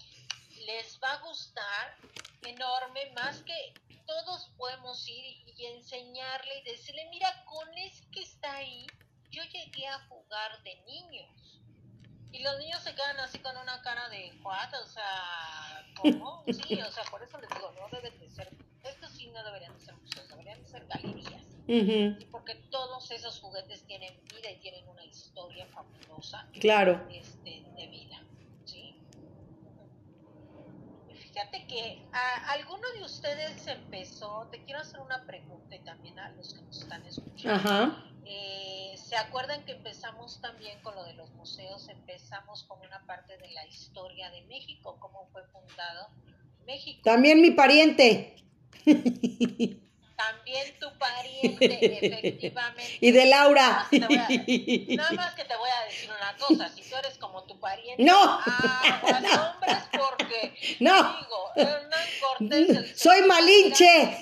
les va a gustar enorme, más que todos podemos ir y, enseñarle y decirle, mira, con ese que está ahí, yo llegué a jugar de niños. Y los niños se quedan así con una cara de, ¿what? O sea, ¿cómo? Sí, o sea, por eso les digo, no deben de ser, estos sí no deberían de ser museos, deberían de ser galerías. Sí, porque todos esos juguetes tienen vida y tienen una historia fabulosa Claro. este, de vida. ¿sí? Y Fíjate que a, alguno de ustedes empezó, te quiero hacer una pregunta y también a los que nos están escuchando. Ajá. Eh, ¿Se acuerdan que empezamos también con lo de los museos? Empezamos con una parte de la historia de México, cómo fue fundado México. También mi pariente. también tu pariente, efectivamente. Y de Laura. Nada más, que te voy a, nada más que te voy a decir una cosa, si tú eres como tu pariente, No. aguas, hombres, porque No. digo, Hernán Cortés, el Soy malinche.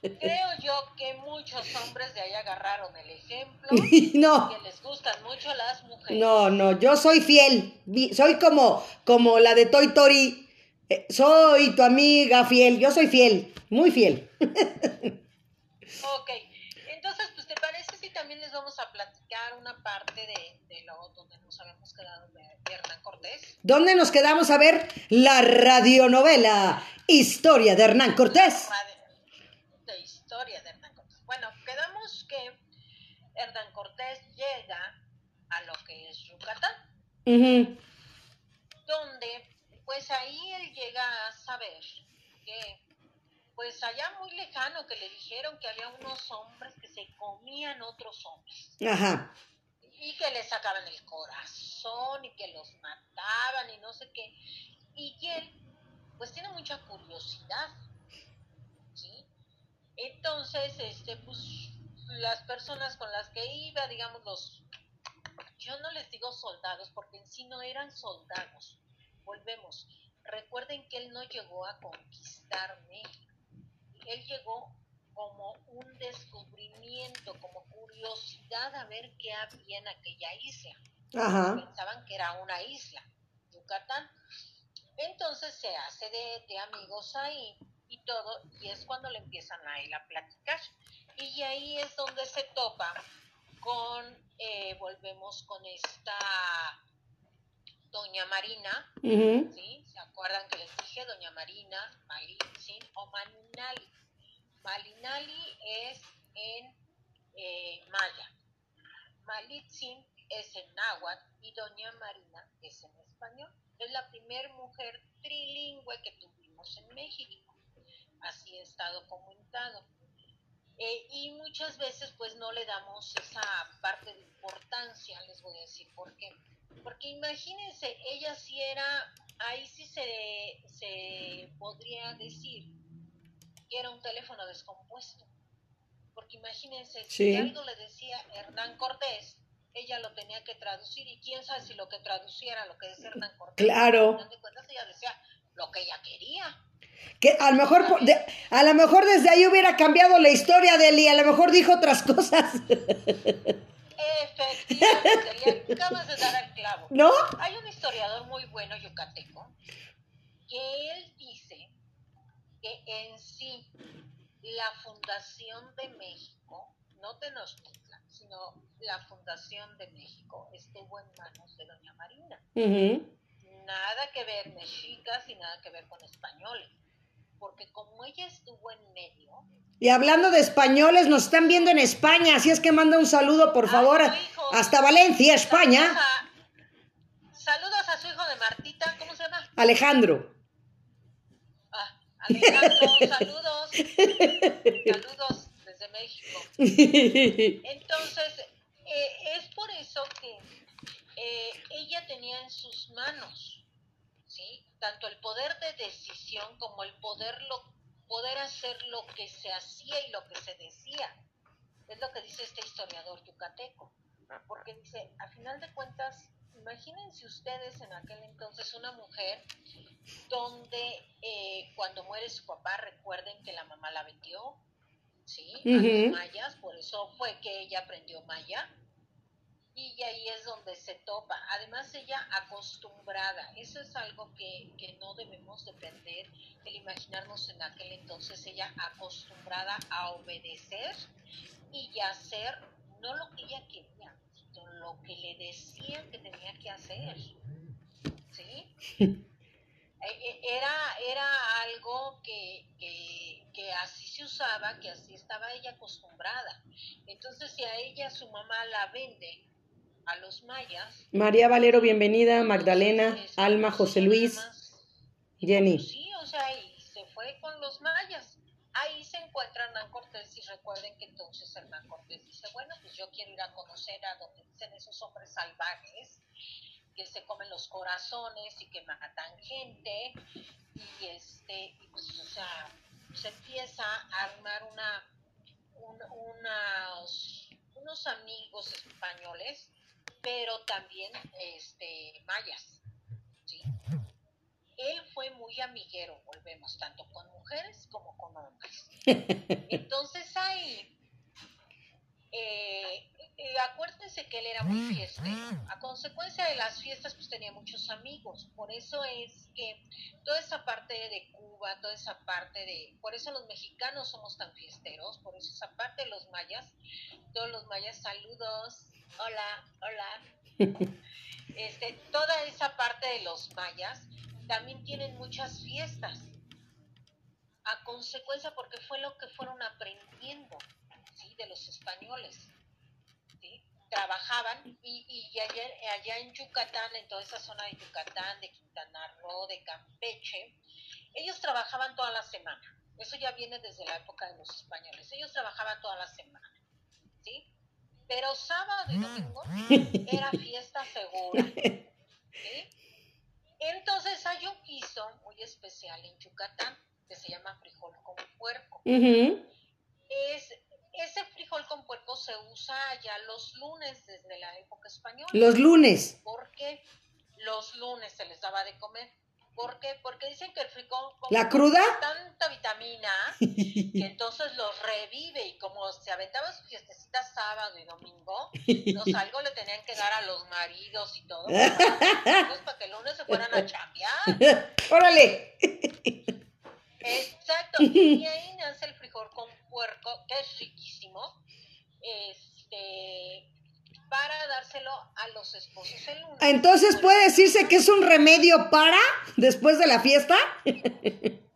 Creo yo que muchos hombres de ahí agarraron el ejemplo, No. que les gustan mucho las mujeres. No, no, yo soy fiel. Soy como, como la de Toy Tori. Eh, Soy tu amiga fiel. Yo soy fiel. Muy fiel. Ok, entonces, pues, ¿te parece si también les vamos a platicar una parte de, de lo donde nos habíamos quedado de, de Hernán Cortés? ¿Dónde nos quedamos a ver la radionovela Historia de Hernán Cortés? De historia de Hernán Cortés. Bueno, quedamos que Hernán Cortés llega a lo que es Yucatán, Ujú. donde, pues ahí él llega a saber que, pues allá muy lejano, que le dijeron que había unos hombres que se comían otros hombres. Ajá. y que le sacaban el corazón y que los mataban y no sé qué. Y él, pues tiene mucha curiosidad, ¿sí? Entonces, este, pues las personas con las que iba, digamos, los, yo no les digo soldados, porque en sí no eran soldados. Volvemos. Recuerden que él no llegó a conquistar México. Él llegó como un descubrimiento, como curiosidad a ver qué había en aquella isla. Ajá. Pensaban que era una isla, Yucatán. Entonces se hace de, de amigos ahí y todo, y es cuando le empiezan a él a platicar. Y ahí es donde se topa con, eh, volvemos con esta Doña Marina. ¿sí? ¿Se acuerdan que les dije Doña Marina, Malitzin o Malinali? Malinali es en eh, maya, Malitzin es en náhuatl y Doña Marina es en español. Es la primera mujer trilingüe que tuvimos en México. Así está documentado. Eh, y muchas veces pues no le damos esa parte de importancia, les voy a decir por qué. Porque imagínense, ella sí era, ahí sí se, se podría decir que era un teléfono descompuesto. Porque imagínense, Sí. si algo le decía Hernán Cortés, ella lo tenía que traducir y quién sabe si lo que traduciera lo que decía Hernán Cortés. Claro. De cuentas ella decía lo que ella quería. Que a lo mejor de- a lo mejor desde ahí hubiera cambiado la historia de él y a lo mejor dijo otras cosas. Efectivamente, acabas de dar al clavo. ¿No? Hay un historiador muy bueno yucateco que él dice que en sí la fundación de México, no Tenochtitlan, sino la fundación de México estuvo en manos de Doña Marina. Nada que ver mexicas y nada que ver con españoles. Porque como ella estuvo en medio, Y hablando de españoles, nos están viendo en España, así es que manda un saludo, por a favor, hijo- hasta Valencia, España. Saludos a, saludos a su hijo de Martita, ¿cómo se llama? Alejandro. Ah, Alejandro, saludos. Saludos desde México. Entonces, eh, es por eso que eh, ella tenía en sus manos. Tanto el poder de decisión como el poder, lo, poder hacer lo que se hacía y lo que se decía. Es lo que dice este historiador yucateco. Porque dice, a final de cuentas, imagínense ustedes en aquel entonces una mujer donde eh, cuando muere su papá, recuerden que la mamá la vendió, ¿sí? A los mayas, por eso fue que ella aprendió maya. Y ahí es donde se topa. Además, ella acostumbrada. Eso es algo que, que no debemos de perder, el imaginarnos en aquel entonces, ella acostumbrada a obedecer y hacer no lo que ella quería, sino lo que le decían que tenía que hacer. ¿Sí? Eh, eh, Era, era algo que, que, que así se usaba, que así estaba ella acostumbrada. Entonces, si a ella su mamá la vende a los mayas, María Valero, bienvenida. Magdalena, entonces, este, Alma, pues, José Luis, Jenny. Sí, o sea, y se fue con los mayas. Ahí se encuentra Hernán Cortés y recuerden que entonces Hernán Cortés dice, bueno, pues yo quiero ir a conocer a donde dicen esos hombres salvajes que se comen los corazones y que matan gente y este, y pues, o sea, se empieza a armar una, un- unas- unos amigos españoles, pero también este, mayas. ¿sí? Él fue muy amiguero, volvemos, tanto con mujeres como con hombres. Entonces ahí, eh, eh, acuérdense que él era muy fiestero. A consecuencia de las fiestas, pues tenía muchos amigos. Por eso es que toda esa parte de Cuba, toda esa parte de... Por eso los mexicanos somos tan fiesteros, por eso esa parte de los mayas, todos los mayas, saludos, hola, hola. Este, toda esa parte de los mayas también tienen muchas fiestas. A consecuencia, porque fue lo que fueron aprendiendo, ¿sí? De los españoles. ¿sí? Trabajaban y, y allá, allá en Yucatán, en toda esa zona de Yucatán, de Quintana Roo, de Campeche, ellos trabajaban toda la semana. Eso ya viene desde la época de los españoles. Ellos trabajaban toda la semana. ¿sí? Pero sábado y domingo era fiesta segura. ¿sí? Entonces hay un guiso muy especial en Yucatán que se llama frijol con puerco. Es, ese frijol con puerco se usa ya los lunes desde la época española. Los lunes. ¿Por qué? Los lunes se les daba de comer. ¿Por qué? Porque dicen que el frijol ¿La cruda? tanta vitamina que entonces los revive y como se aventaba su fiestecita sábado y domingo, los algo le tenían que dar a los maridos y todo, pues, para que el lunes se fueran a chambear. Órale. Exacto, y ahí nace el frijol con puerco, que es riquísimo, este, para dárselo a los esposos el lunes. Entonces puede decirse que es un remedio para después de la fiesta.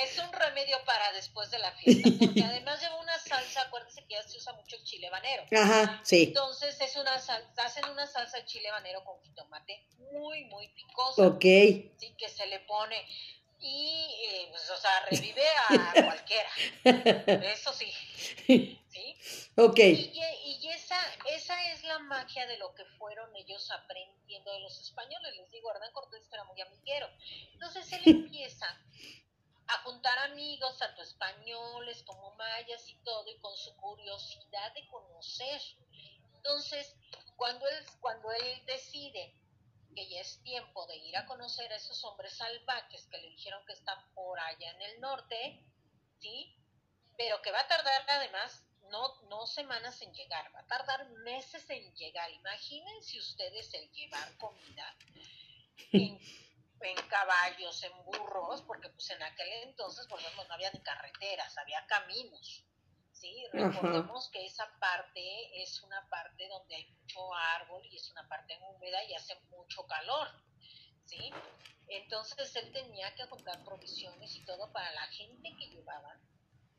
Es un remedio para después de la fiesta, porque además lleva una salsa, acuérdense que ya se usa mucho el chile habanero. Ajá, sí. Entonces es una salsa, hacen una salsa de chile habanero con jitomate muy, muy picosa, Ok. sí, que se le pone y, eh, pues, o sea, revive a cualquiera, eso sí, ¿sí? Ok. Y, y esa, esa es la magia de lo que fueron ellos aprendiendo de los españoles. Les digo, Hernán Cortés era muy amiguero. Entonces él empieza a juntar amigos, tanto españoles como mayas y todo, y con su curiosidad de conocer. Entonces, cuando él, cuando él decide que ya es tiempo de ir a conocer a esos hombres salvajes que le dijeron que están por allá en el norte, ¿sí? Pero que va a tardar además no, no semanas en llegar, va a tardar meses en llegar. Imagínense ustedes el llevar comida en, en caballos, en burros, porque pues en aquel entonces, volvemos, no había ni carreteras, había caminos. ¿sí? Ajá. Recordemos que esa parte es una parte donde hay mucho árbol y es una parte húmeda y hace mucho calor. ¿sí? Entonces él tenía que juntar provisiones y todo para la gente que llevaban,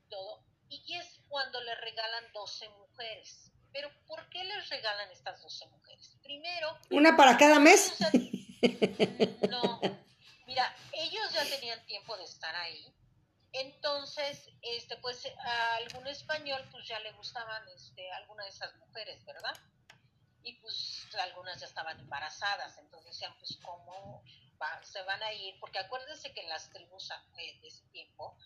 todo. Y es cuando le regalan 12 mujeres. Pero ¿por qué les regalan estas 12 mujeres? Primero, ¿Una para cada mes? ya- no, mira, ellos ya tenían tiempo de estar ahí. Entonces, este, pues a algún español pues ya le gustaban este, alguna de esas mujeres, ¿verdad? Y pues algunas ya estaban embarazadas, entonces decían, pues cómo va- se van a ir, porque acuérdense que en las tribus eh, de ese tiempo,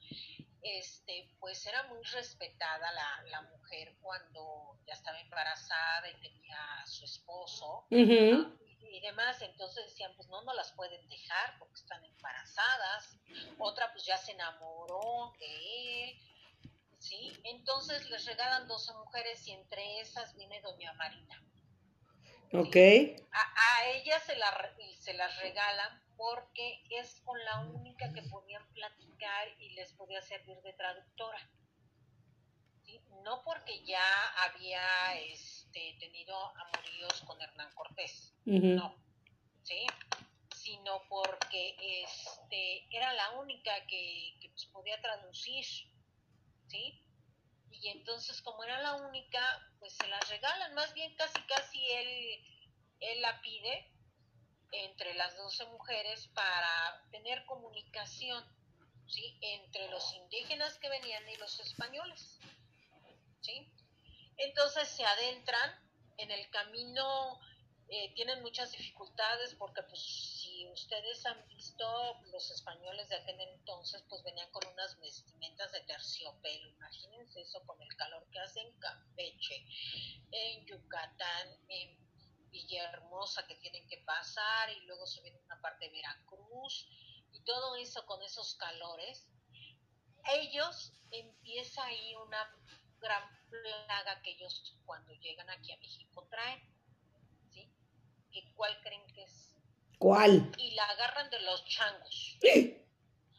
este, pues era muy respetada la, la mujer cuando ya estaba embarazada y tenía a su esposo y demás, entonces decían, pues no, no las pueden dejar porque están embarazadas, otra pues ya se enamoró de él, ¿sí? Entonces les regalan 12 mujeres y entre esas viene doña Marina. Ok. A, a ella se, la, se las regalan porque es con la única que podían platicar y les podía servir de traductora. ¿sí? No porque ya había este, tenido amoríos con Hernán Cortés, no, ¿sí? Sino porque este, era la única que, que, pues, podía traducir, ¿sí? Y entonces, como era la única, pues se las regalan, más bien casi casi él, él la pide entre las 12 mujeres para tener comunicación, ¿sí? Entre los indígenas que venían y los españoles, ¿sí? Entonces se adentran en el camino, eh, tienen muchas dificultades porque pues si ustedes han visto, los españoles de aquel entonces pues venían con unas vestimentas de terciopelo. Imagínense eso con el calor que hace en Campeche, en Yucatán, en Villahermosa que tienen que pasar y luego se viene una parte de Veracruz y todo eso con esos calores. Ellos empieza ahí una gran plaga que ellos cuando llegan aquí a México traen. ¿Sí? ¿Y cuál creen que es? ¿Cuál? y la agarran de los changos.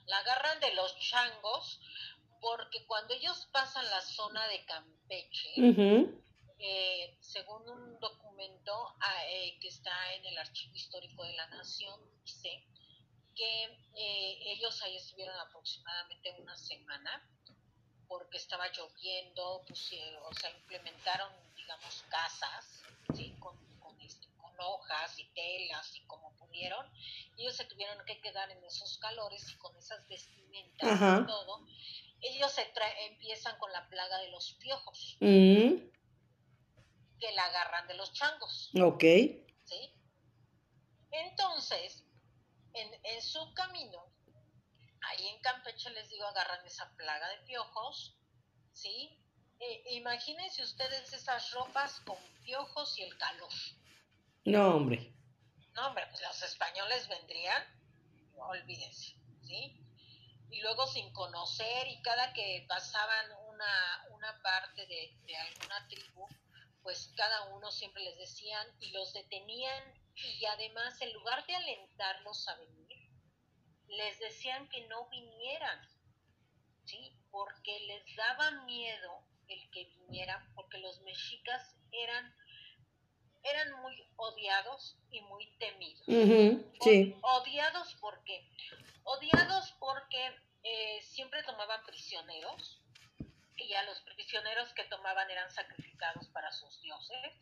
La agarran de los changos porque cuando ellos pasan la zona de Campeche, Ujú. Eh, según un documento ah, eh, que está en el Archivo Histórico de la Nación, dice que eh, ellos ahí estuvieron aproximadamente una semana porque estaba lloviendo, pues, o sea, implementaron, digamos, casas, ¿sí? Con, con, este, con hojas y telas y como pudieron, ellos se tuvieron que quedar en esos calores y con esas vestimentas Ajá. y todo. Ellos se tra- empiezan con la plaga de los piojos, Mm, que la agarran de los changos. ok. ¿sí? Entonces, en, en su camino, ahí en Campeche les digo, agarran esa plaga de piojos, ¿sí? Eh, imagínense ustedes esas ropas con piojos y el calor. No, hombre. No, hombre, pues los españoles vendrían, olvídense, ¿sí? Y luego sin conocer y cada que pasaban una, una parte de, de alguna tribu, pues cada uno siempre les decían y los detenían y además en lugar de alentarlos a venir, les decían que no vinieran, ¿sí? Porque les daba miedo el que vinieran, porque los mexicas eran, eran muy odiados y muy temidos. Ujú, Sí. O- Odiados porque odiados porque eh, siempre tomaban prisioneros y a los prisioneros que tomaban eran sacrificados para sus dioses,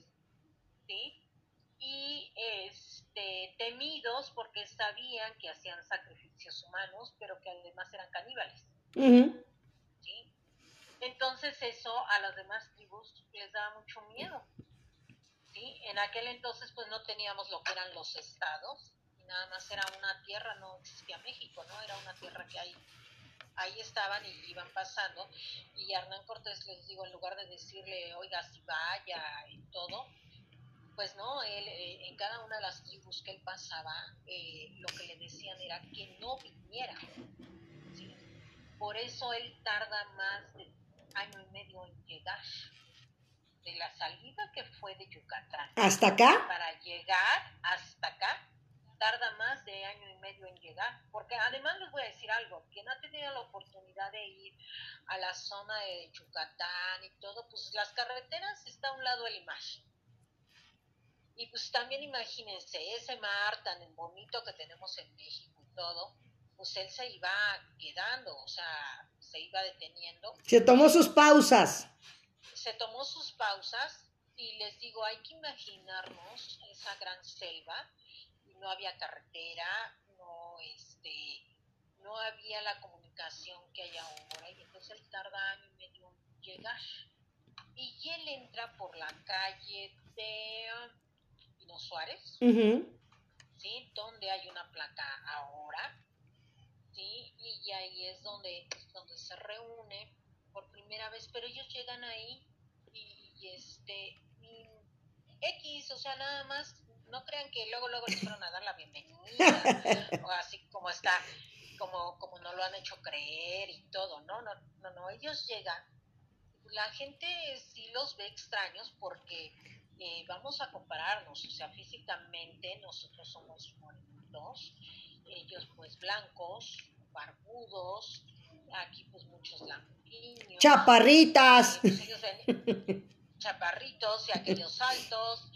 ¿sí? Y este, temidos porque sabían que hacían sacrificios humanos, pero que además eran caníbales. ¿sí? Entonces eso a las demás tribus les daba mucho miedo, ¿sí? En aquel entonces pues no teníamos lo que eran los estados, y nada más era una tierra, no existía México, ¿no? Era una tierra que ahí, ahí estaban y iban pasando, y Hernán Cortés les digo, en lugar de decirle, oiga, si vaya y todo, pues no, él eh, en cada una de las tribus que él pasaba, eh, lo que le decían era que no viniera, ¿sí? Por eso él tarda más de año y medio en llegar. De la salida que fue de Yucatán ¿Hasta acá? para llegar hasta acá, tarda más de año y medio en llegar. Porque además les voy a decir algo, quien ha tenido la oportunidad de ir a la zona de Yucatán y todo, pues las carreteras está a un lado del mar. Y pues también imagínense, ese mar tan bonito que tenemos en México y todo, pues él se iba quedando, o sea, se iba deteniendo Se tomó sus pausas. se tomó sus pausas y les digo, hay que imaginarnos esa gran selva no había carretera, no este no había la comunicación que hay ahora y entonces él tarda año y medio en llegar. Y él entra por la calle de Pino Suárez. ¿sí? Donde hay una placa ahora, ¿sí? Y ahí es donde, donde se reúne por primera vez, pero ellos llegan ahí y, y este, y X, o sea, nada más, no crean que luego, luego les fueron a dar la bienvenida, o así como está, como, como no lo han hecho creer y todo, no, no, no, no, ellos llegan, la gente sí los ve extraños porque eh, vamos a compararnos, o sea, físicamente nosotros somos morenitos, ellos pues blancos, barbudos, aquí pues muchos lampiños. Chaparritas. pues, ellos ven chaparritos y aquellos altos.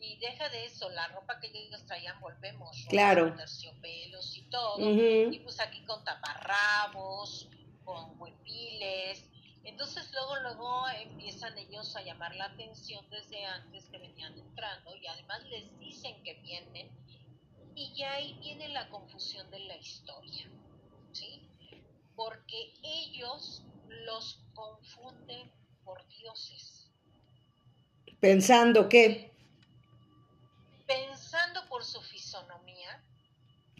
Y deja de eso, la ropa que ellos traían, volvemos. ropa Claro. terciopelos y todo. Y pues aquí con taparrabos, con huepiles. Entonces luego, luego empiezan ellos a llamar la atención desde antes que venían entrando y además les dicen que vienen y ya ahí viene la confusión de la historia, ¿sí? Porque ellos los confunden por dioses, Pensando que. Pensando por su fisonomía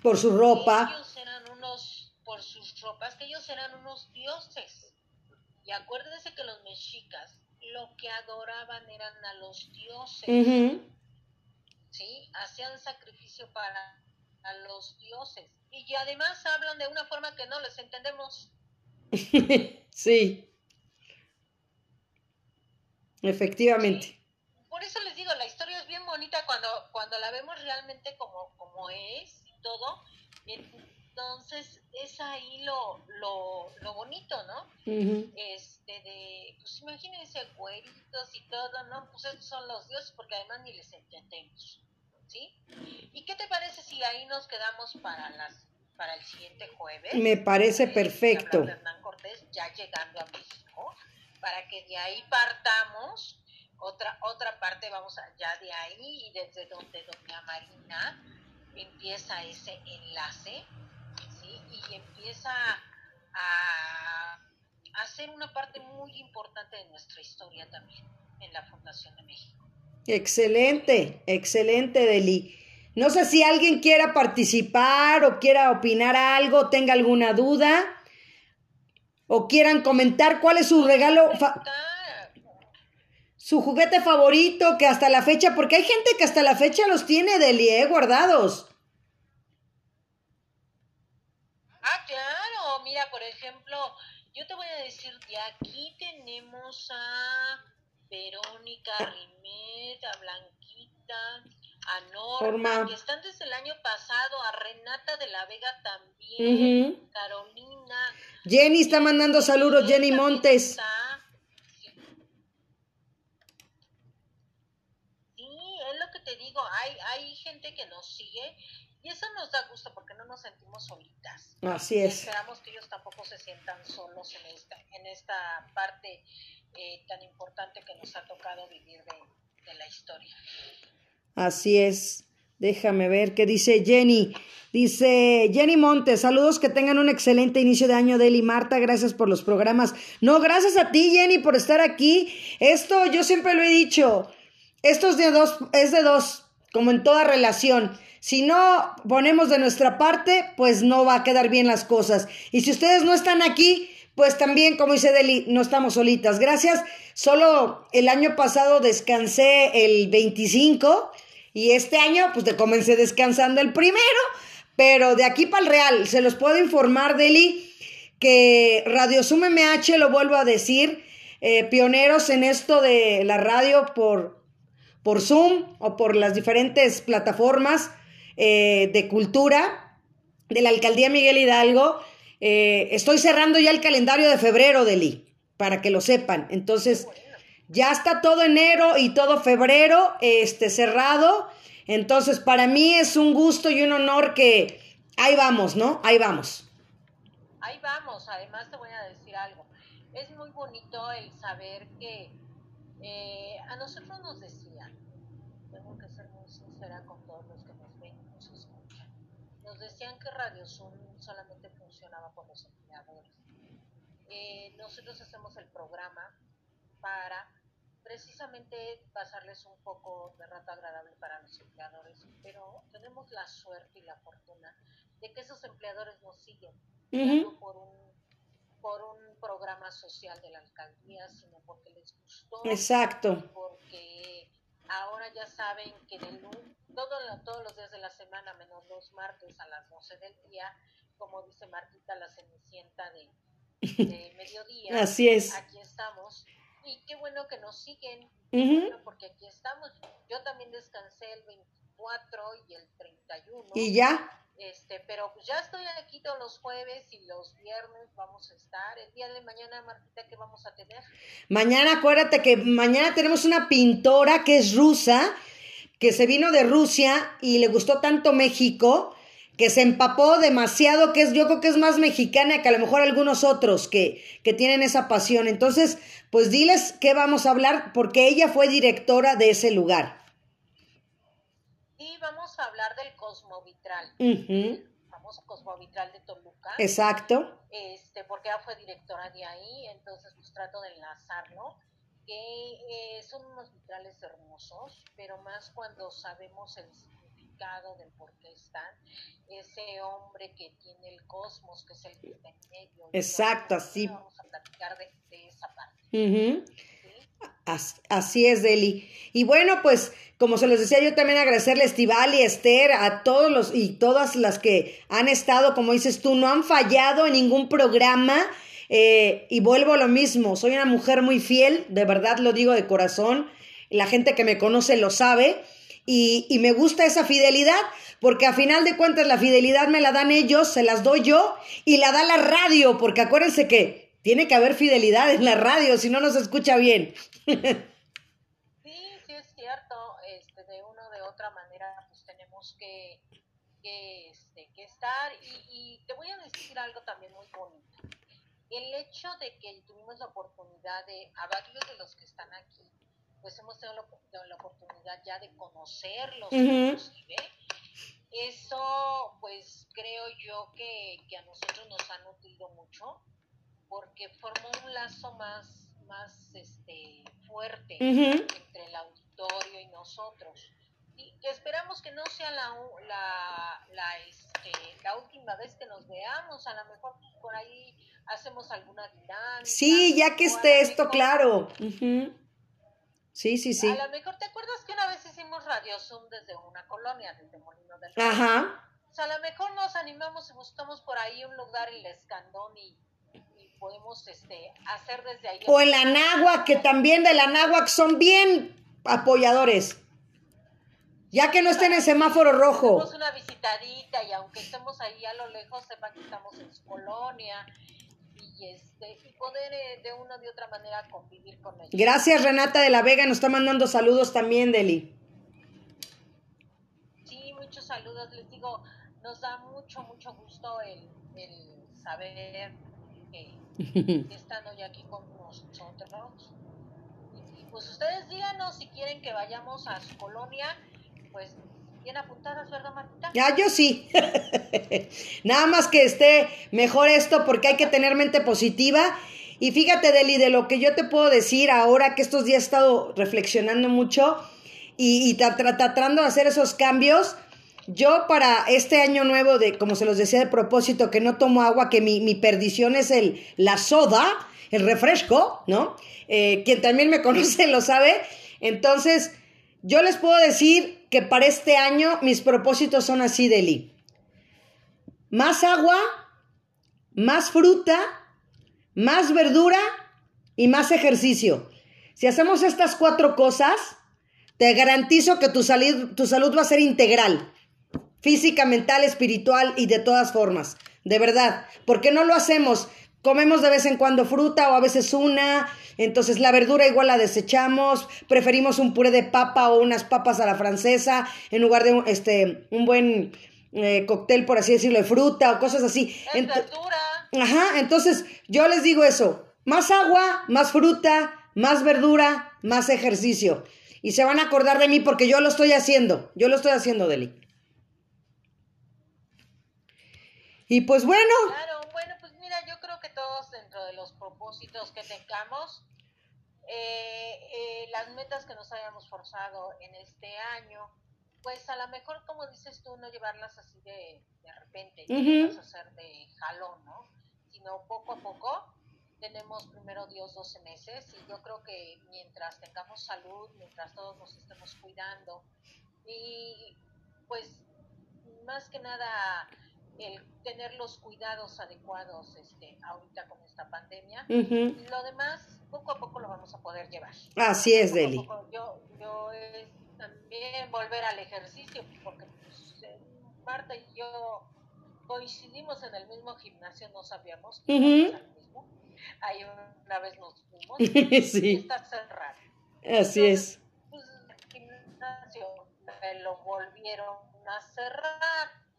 Por su ropa. Ellos eran unos, por sus ropas, que ellos eran unos dioses. Y acuérdense que los mexicas lo que adoraban eran a los dioses. ¿sí? Hacían sacrificio para a los dioses. Y además hablan de una forma que no les entendemos. sí. Efectivamente. Por eso les digo, la historia es bien bonita cuando, cuando la vemos realmente como, como es y todo. Entonces es ahí lo, lo, lo bonito, ¿no? Este de, pues imagínense güeritos y todo, ¿no? Pues estos son los dioses porque además ni les entendemos, ¿sí? ¿Y qué te parece si ahí nos quedamos para las para el siguiente jueves? Me parece perfecto. Hernán Cortés ya llegando a México, para que de ahí partamos. Otra, otra parte vamos allá de ahí y desde donde Doña Marina empieza ese enlace, ¿sí? Y empieza a, a ser una parte muy importante de nuestra historia también en la Fundación de México. Excelente, excelente, Deli. No sé si alguien quiera participar o quiera opinar algo, tenga alguna duda o quieran comentar cuál es su regalo, fa- su juguete favorito que hasta la fecha, porque hay gente que hasta la fecha los tiene, Deli, ¿eh? guardados. Ah, claro, mira, por ejemplo, yo te voy a decir, de aquí tenemos a Verónica Rimet, a Blanquita, a Norma, Norma. que están desde el año pasado, a Renata de la Vega también, Ujú. Carolina. Jenny está mandando saludos, Jenny Montes. está. Sí. Sí, es lo que te digo, hay, hay gente que nos sigue y eso nos da gusto porque no nos sentimos solitas. Así Y es. Esperamos que ellos tampoco se sientan solos en esta, en esta parte eh, tan importante que nos ha tocado vivir de, de la historia. Así es. Déjame ver qué dice Jenny. Dice Jenny Montes, saludos que tengan un excelente inicio de año, Deli Marta, gracias por los programas. No, gracias a ti, Jenny, por estar aquí. Esto yo siempre lo he dicho, esto es de dos, es de dos, como en toda relación. Si no ponemos de nuestra parte, pues no va a quedar bien las cosas. Y si ustedes no están aquí, pues también, como dice Deli, no estamos solitas. Gracias. Solo el año pasado descansé el 25 y este año, pues te comencé descansando el primero. Pero de aquí para el Real, se los puedo informar, Deli, que Radio Sum MH, lo vuelvo a decir, eh, pioneros en esto de la radio por, por Zoom o por las diferentes plataformas eh, de cultura de la Alcaldía Miguel Hidalgo. Eh, estoy cerrando ya el calendario de febrero, Deli, para que lo sepan. Entonces, ya está todo enero y todo febrero este, cerrado. Entonces, para mí es un gusto y un honor que ahí vamos, ¿no? Ahí vamos. Ahí vamos, además te voy a decir algo. Es muy bonito el saber que eh, a nosotros nos decían, ser muy sincera con todos los que nos ven y nos escuchan, nos decían que Radio Zoom solamente funcionaba por los empleadores. Eh, nosotros hacemos el programa para precisamente pasarles un poco de rato agradable para los empleadores, pero tenemos la suerte y la fortuna de que esos empleadores nos siguen, Ujú. no por un por un programa social de la alcaldía, sino porque les gustó, Exacto. porque ahora ya saben que de lu- todo la- todos los días de la semana, menos los martes a las 12 del día, como dice Martita, la cenicienta de, de mediodía, Así es. aquí estamos. Y qué bueno que nos siguen, bueno, porque aquí estamos. Yo también descansé el 24 y el 31. Y ya. Este, pero pues ya estoy aquí todos los jueves y los viernes vamos a estar. El día de mañana, Martita, ¿qué vamos a tener? Mañana, acuérdate que mañana tenemos una pintora que es rusa, que se vino de Rusia y le gustó tanto México, que se empapó demasiado, que es, yo creo que es más mexicana que a lo mejor algunos otros que, que tienen esa pasión. Entonces, pues diles qué vamos a hablar, porque ella fue directora de ese lugar. Y vamos a hablar del Cosmovitral. Ujú, Famoso Cosmovitral de Toluca. Exacto. este, porque ella fue directora de ahí, entonces pues trato de enlazarlo, que eh, son unos vitrales hermosos, pero más cuando sabemos el significado del por qué están, ese hombre que tiene el cosmos, que es el que está en medio. Exacto, así. Vamos a platicar de, de esa parte. ¿sí? As- Así es, Deli. Y bueno, pues, como se los decía, yo también agradecerle a Estival y a Esther, a todos los y todas las que han estado, como dices tú, no han fallado en ningún programa. eh, y vuelvo a lo mismo, soy una mujer muy fiel, de verdad lo digo de corazón. La gente que me conoce lo sabe. Y, y me gusta esa fidelidad, porque a final de cuentas la fidelidad me la dan ellos, se las doy yo, y la da la radio, porque acuérdense que tiene que haber fidelidad en la radio, si no, no se escucha bien. Sí, sí es cierto, este, de una o de otra manera pues tenemos que, que, este, que estar y, y te voy a decir algo también muy bonito. El hecho de que tuvimos la oportunidad de, a varios de los que están aquí, pues hemos tenido la, op- la oportunidad ya de conocerlos Ujú. inclusive, eso pues creo yo que, que a nosotros nos ha nutrido mucho porque formó un lazo más, más este, fuerte entre el auditorio y nosotros. Y esperamos que no sea la, la, la, este, la última vez que nos veamos, a lo mejor por ahí hacemos alguna dinámica. Sí, ya que esté esto mejor- claro. Ujú. Sí, sí, sí. A lo mejor, ¿te acuerdas que una vez hicimos Radio Zoom desde una colonia, desde Molino del Rey? Ajá. O sea, a lo mejor nos animamos y buscamos por ahí un lugar en el Escandón y, y podemos este, hacer desde ahí. O en la Náhuac, que también de la Náhuac son bien apoyadores. Ya que no estén en semáforo rojo. Hacemos una visitadita y aunque estemos ahí a lo lejos, sepan que estamos en su colonia y, este, y poder eh, de una de otra manera convivir con ellos. Gracias, Renata de la Vega. Nos está mandando saludos también, Deli. Sí, muchos saludos. Les digo, nos da mucho, mucho gusto el, el saber que, están hoy aquí con nosotros. Y, y, pues ustedes díganos si quieren que vayamos a su colonia, pues bien apuntadas, ¿verdad, Martita? Ya, yo sí. Nada más que esté mejor esto porque hay que tener mente positiva. Y fíjate, Deli, de lo que yo te puedo decir ahora que estos días he estado reflexionando mucho y, y tra- tra- tratando de hacer esos cambios. Yo para este año nuevo, de como se los decía de propósito, que no tomo agua, que mi, mi perdición es el, la soda, el refresco, ¿no? Eh, quien también me conoce lo sabe. Entonces, yo les puedo decir que para este año mis propósitos son así, Deli. Más agua, más fruta, más verdura y más ejercicio. Si hacemos estas cuatro cosas, te garantizo que tu, salid- tu salud va a ser integral. Física, mental, espiritual y de todas formas. De verdad. ¿Por qué no lo hacemos? Comemos de vez en cuando fruta o a veces una. Entonces la verdura igual la desechamos. Preferimos un puré de papa o unas papas a la francesa en lugar de un, este, un buen eh, cóctel, por así decirlo, de fruta o cosas así. Es verdura. Ajá, entonces yo les digo eso, más agua, más fruta, más verdura, más ejercicio. Y se van a acordar de mí porque yo lo estoy haciendo, yo lo estoy haciendo, Deli. Y pues bueno, Claro, bueno, pues mira, yo creo que todos dentro de los propósitos que tengamos, eh, eh, las metas que nos hayamos forzado en este año, pues a lo mejor, como dices tú, no llevarlas así de, de repente, Ujú. llevarlas a hacer de jalón, ¿no? Sino poco a poco. Tenemos primero Dios 12 meses y yo creo que mientras tengamos salud, mientras todos nos estemos cuidando y pues más que nada el tener los cuidados adecuados este, ahorita con esta pandemia. lo demás, poco a poco lo vamos a poder llevar. así es, Poco Deli. poco. Yo, yo es también volver al ejercicio, porque pues, Marta y yo coincidimos en el mismo gimnasio, no sabíamos al mismo. Ahí una vez nos fuimos y sí, está cerrado. así es. Pues, el gimnasio me lo volvieron a cerrar.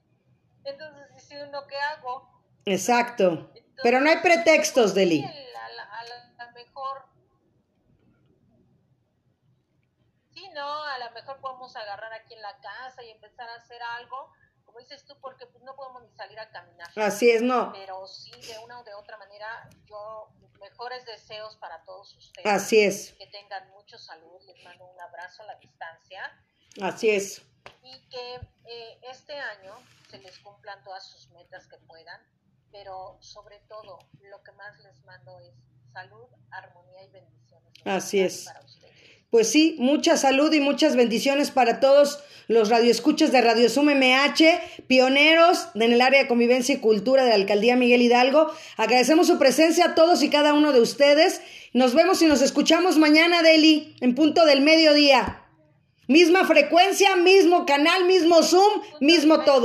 Entonces dice uno, ¿qué hago? Exacto. Pero no hay pretextos, Deli. A la mejor. Sí, no, a lo mejor podemos agarrar aquí en la casa y empezar a hacer algo, como dices tú, porque pues, no podemos ni salir a caminar. Así es, no. Pero sí, de una o de otra manera, yo, mejores deseos para todos ustedes. Así es. Que tengan mucha salud, les mando un abrazo a la distancia Así es. y que eh, este año se les cumplan todas sus metas que puedan, pero sobre todo lo que más les mando es salud, armonía y bendiciones. Así es. Para ustedes. Pues sí, mucha salud y muchas bendiciones para todos los radioescuchas de Radio Sum MH, pioneros en el área de convivencia y cultura de la Alcaldía Miguel Hidalgo. Agradecemos su presencia a todos y cada uno de ustedes. Nos vemos y nos escuchamos mañana, Deli, en punto del mediodía. Misma frecuencia, mismo canal, mismo Zoom, mismo todo.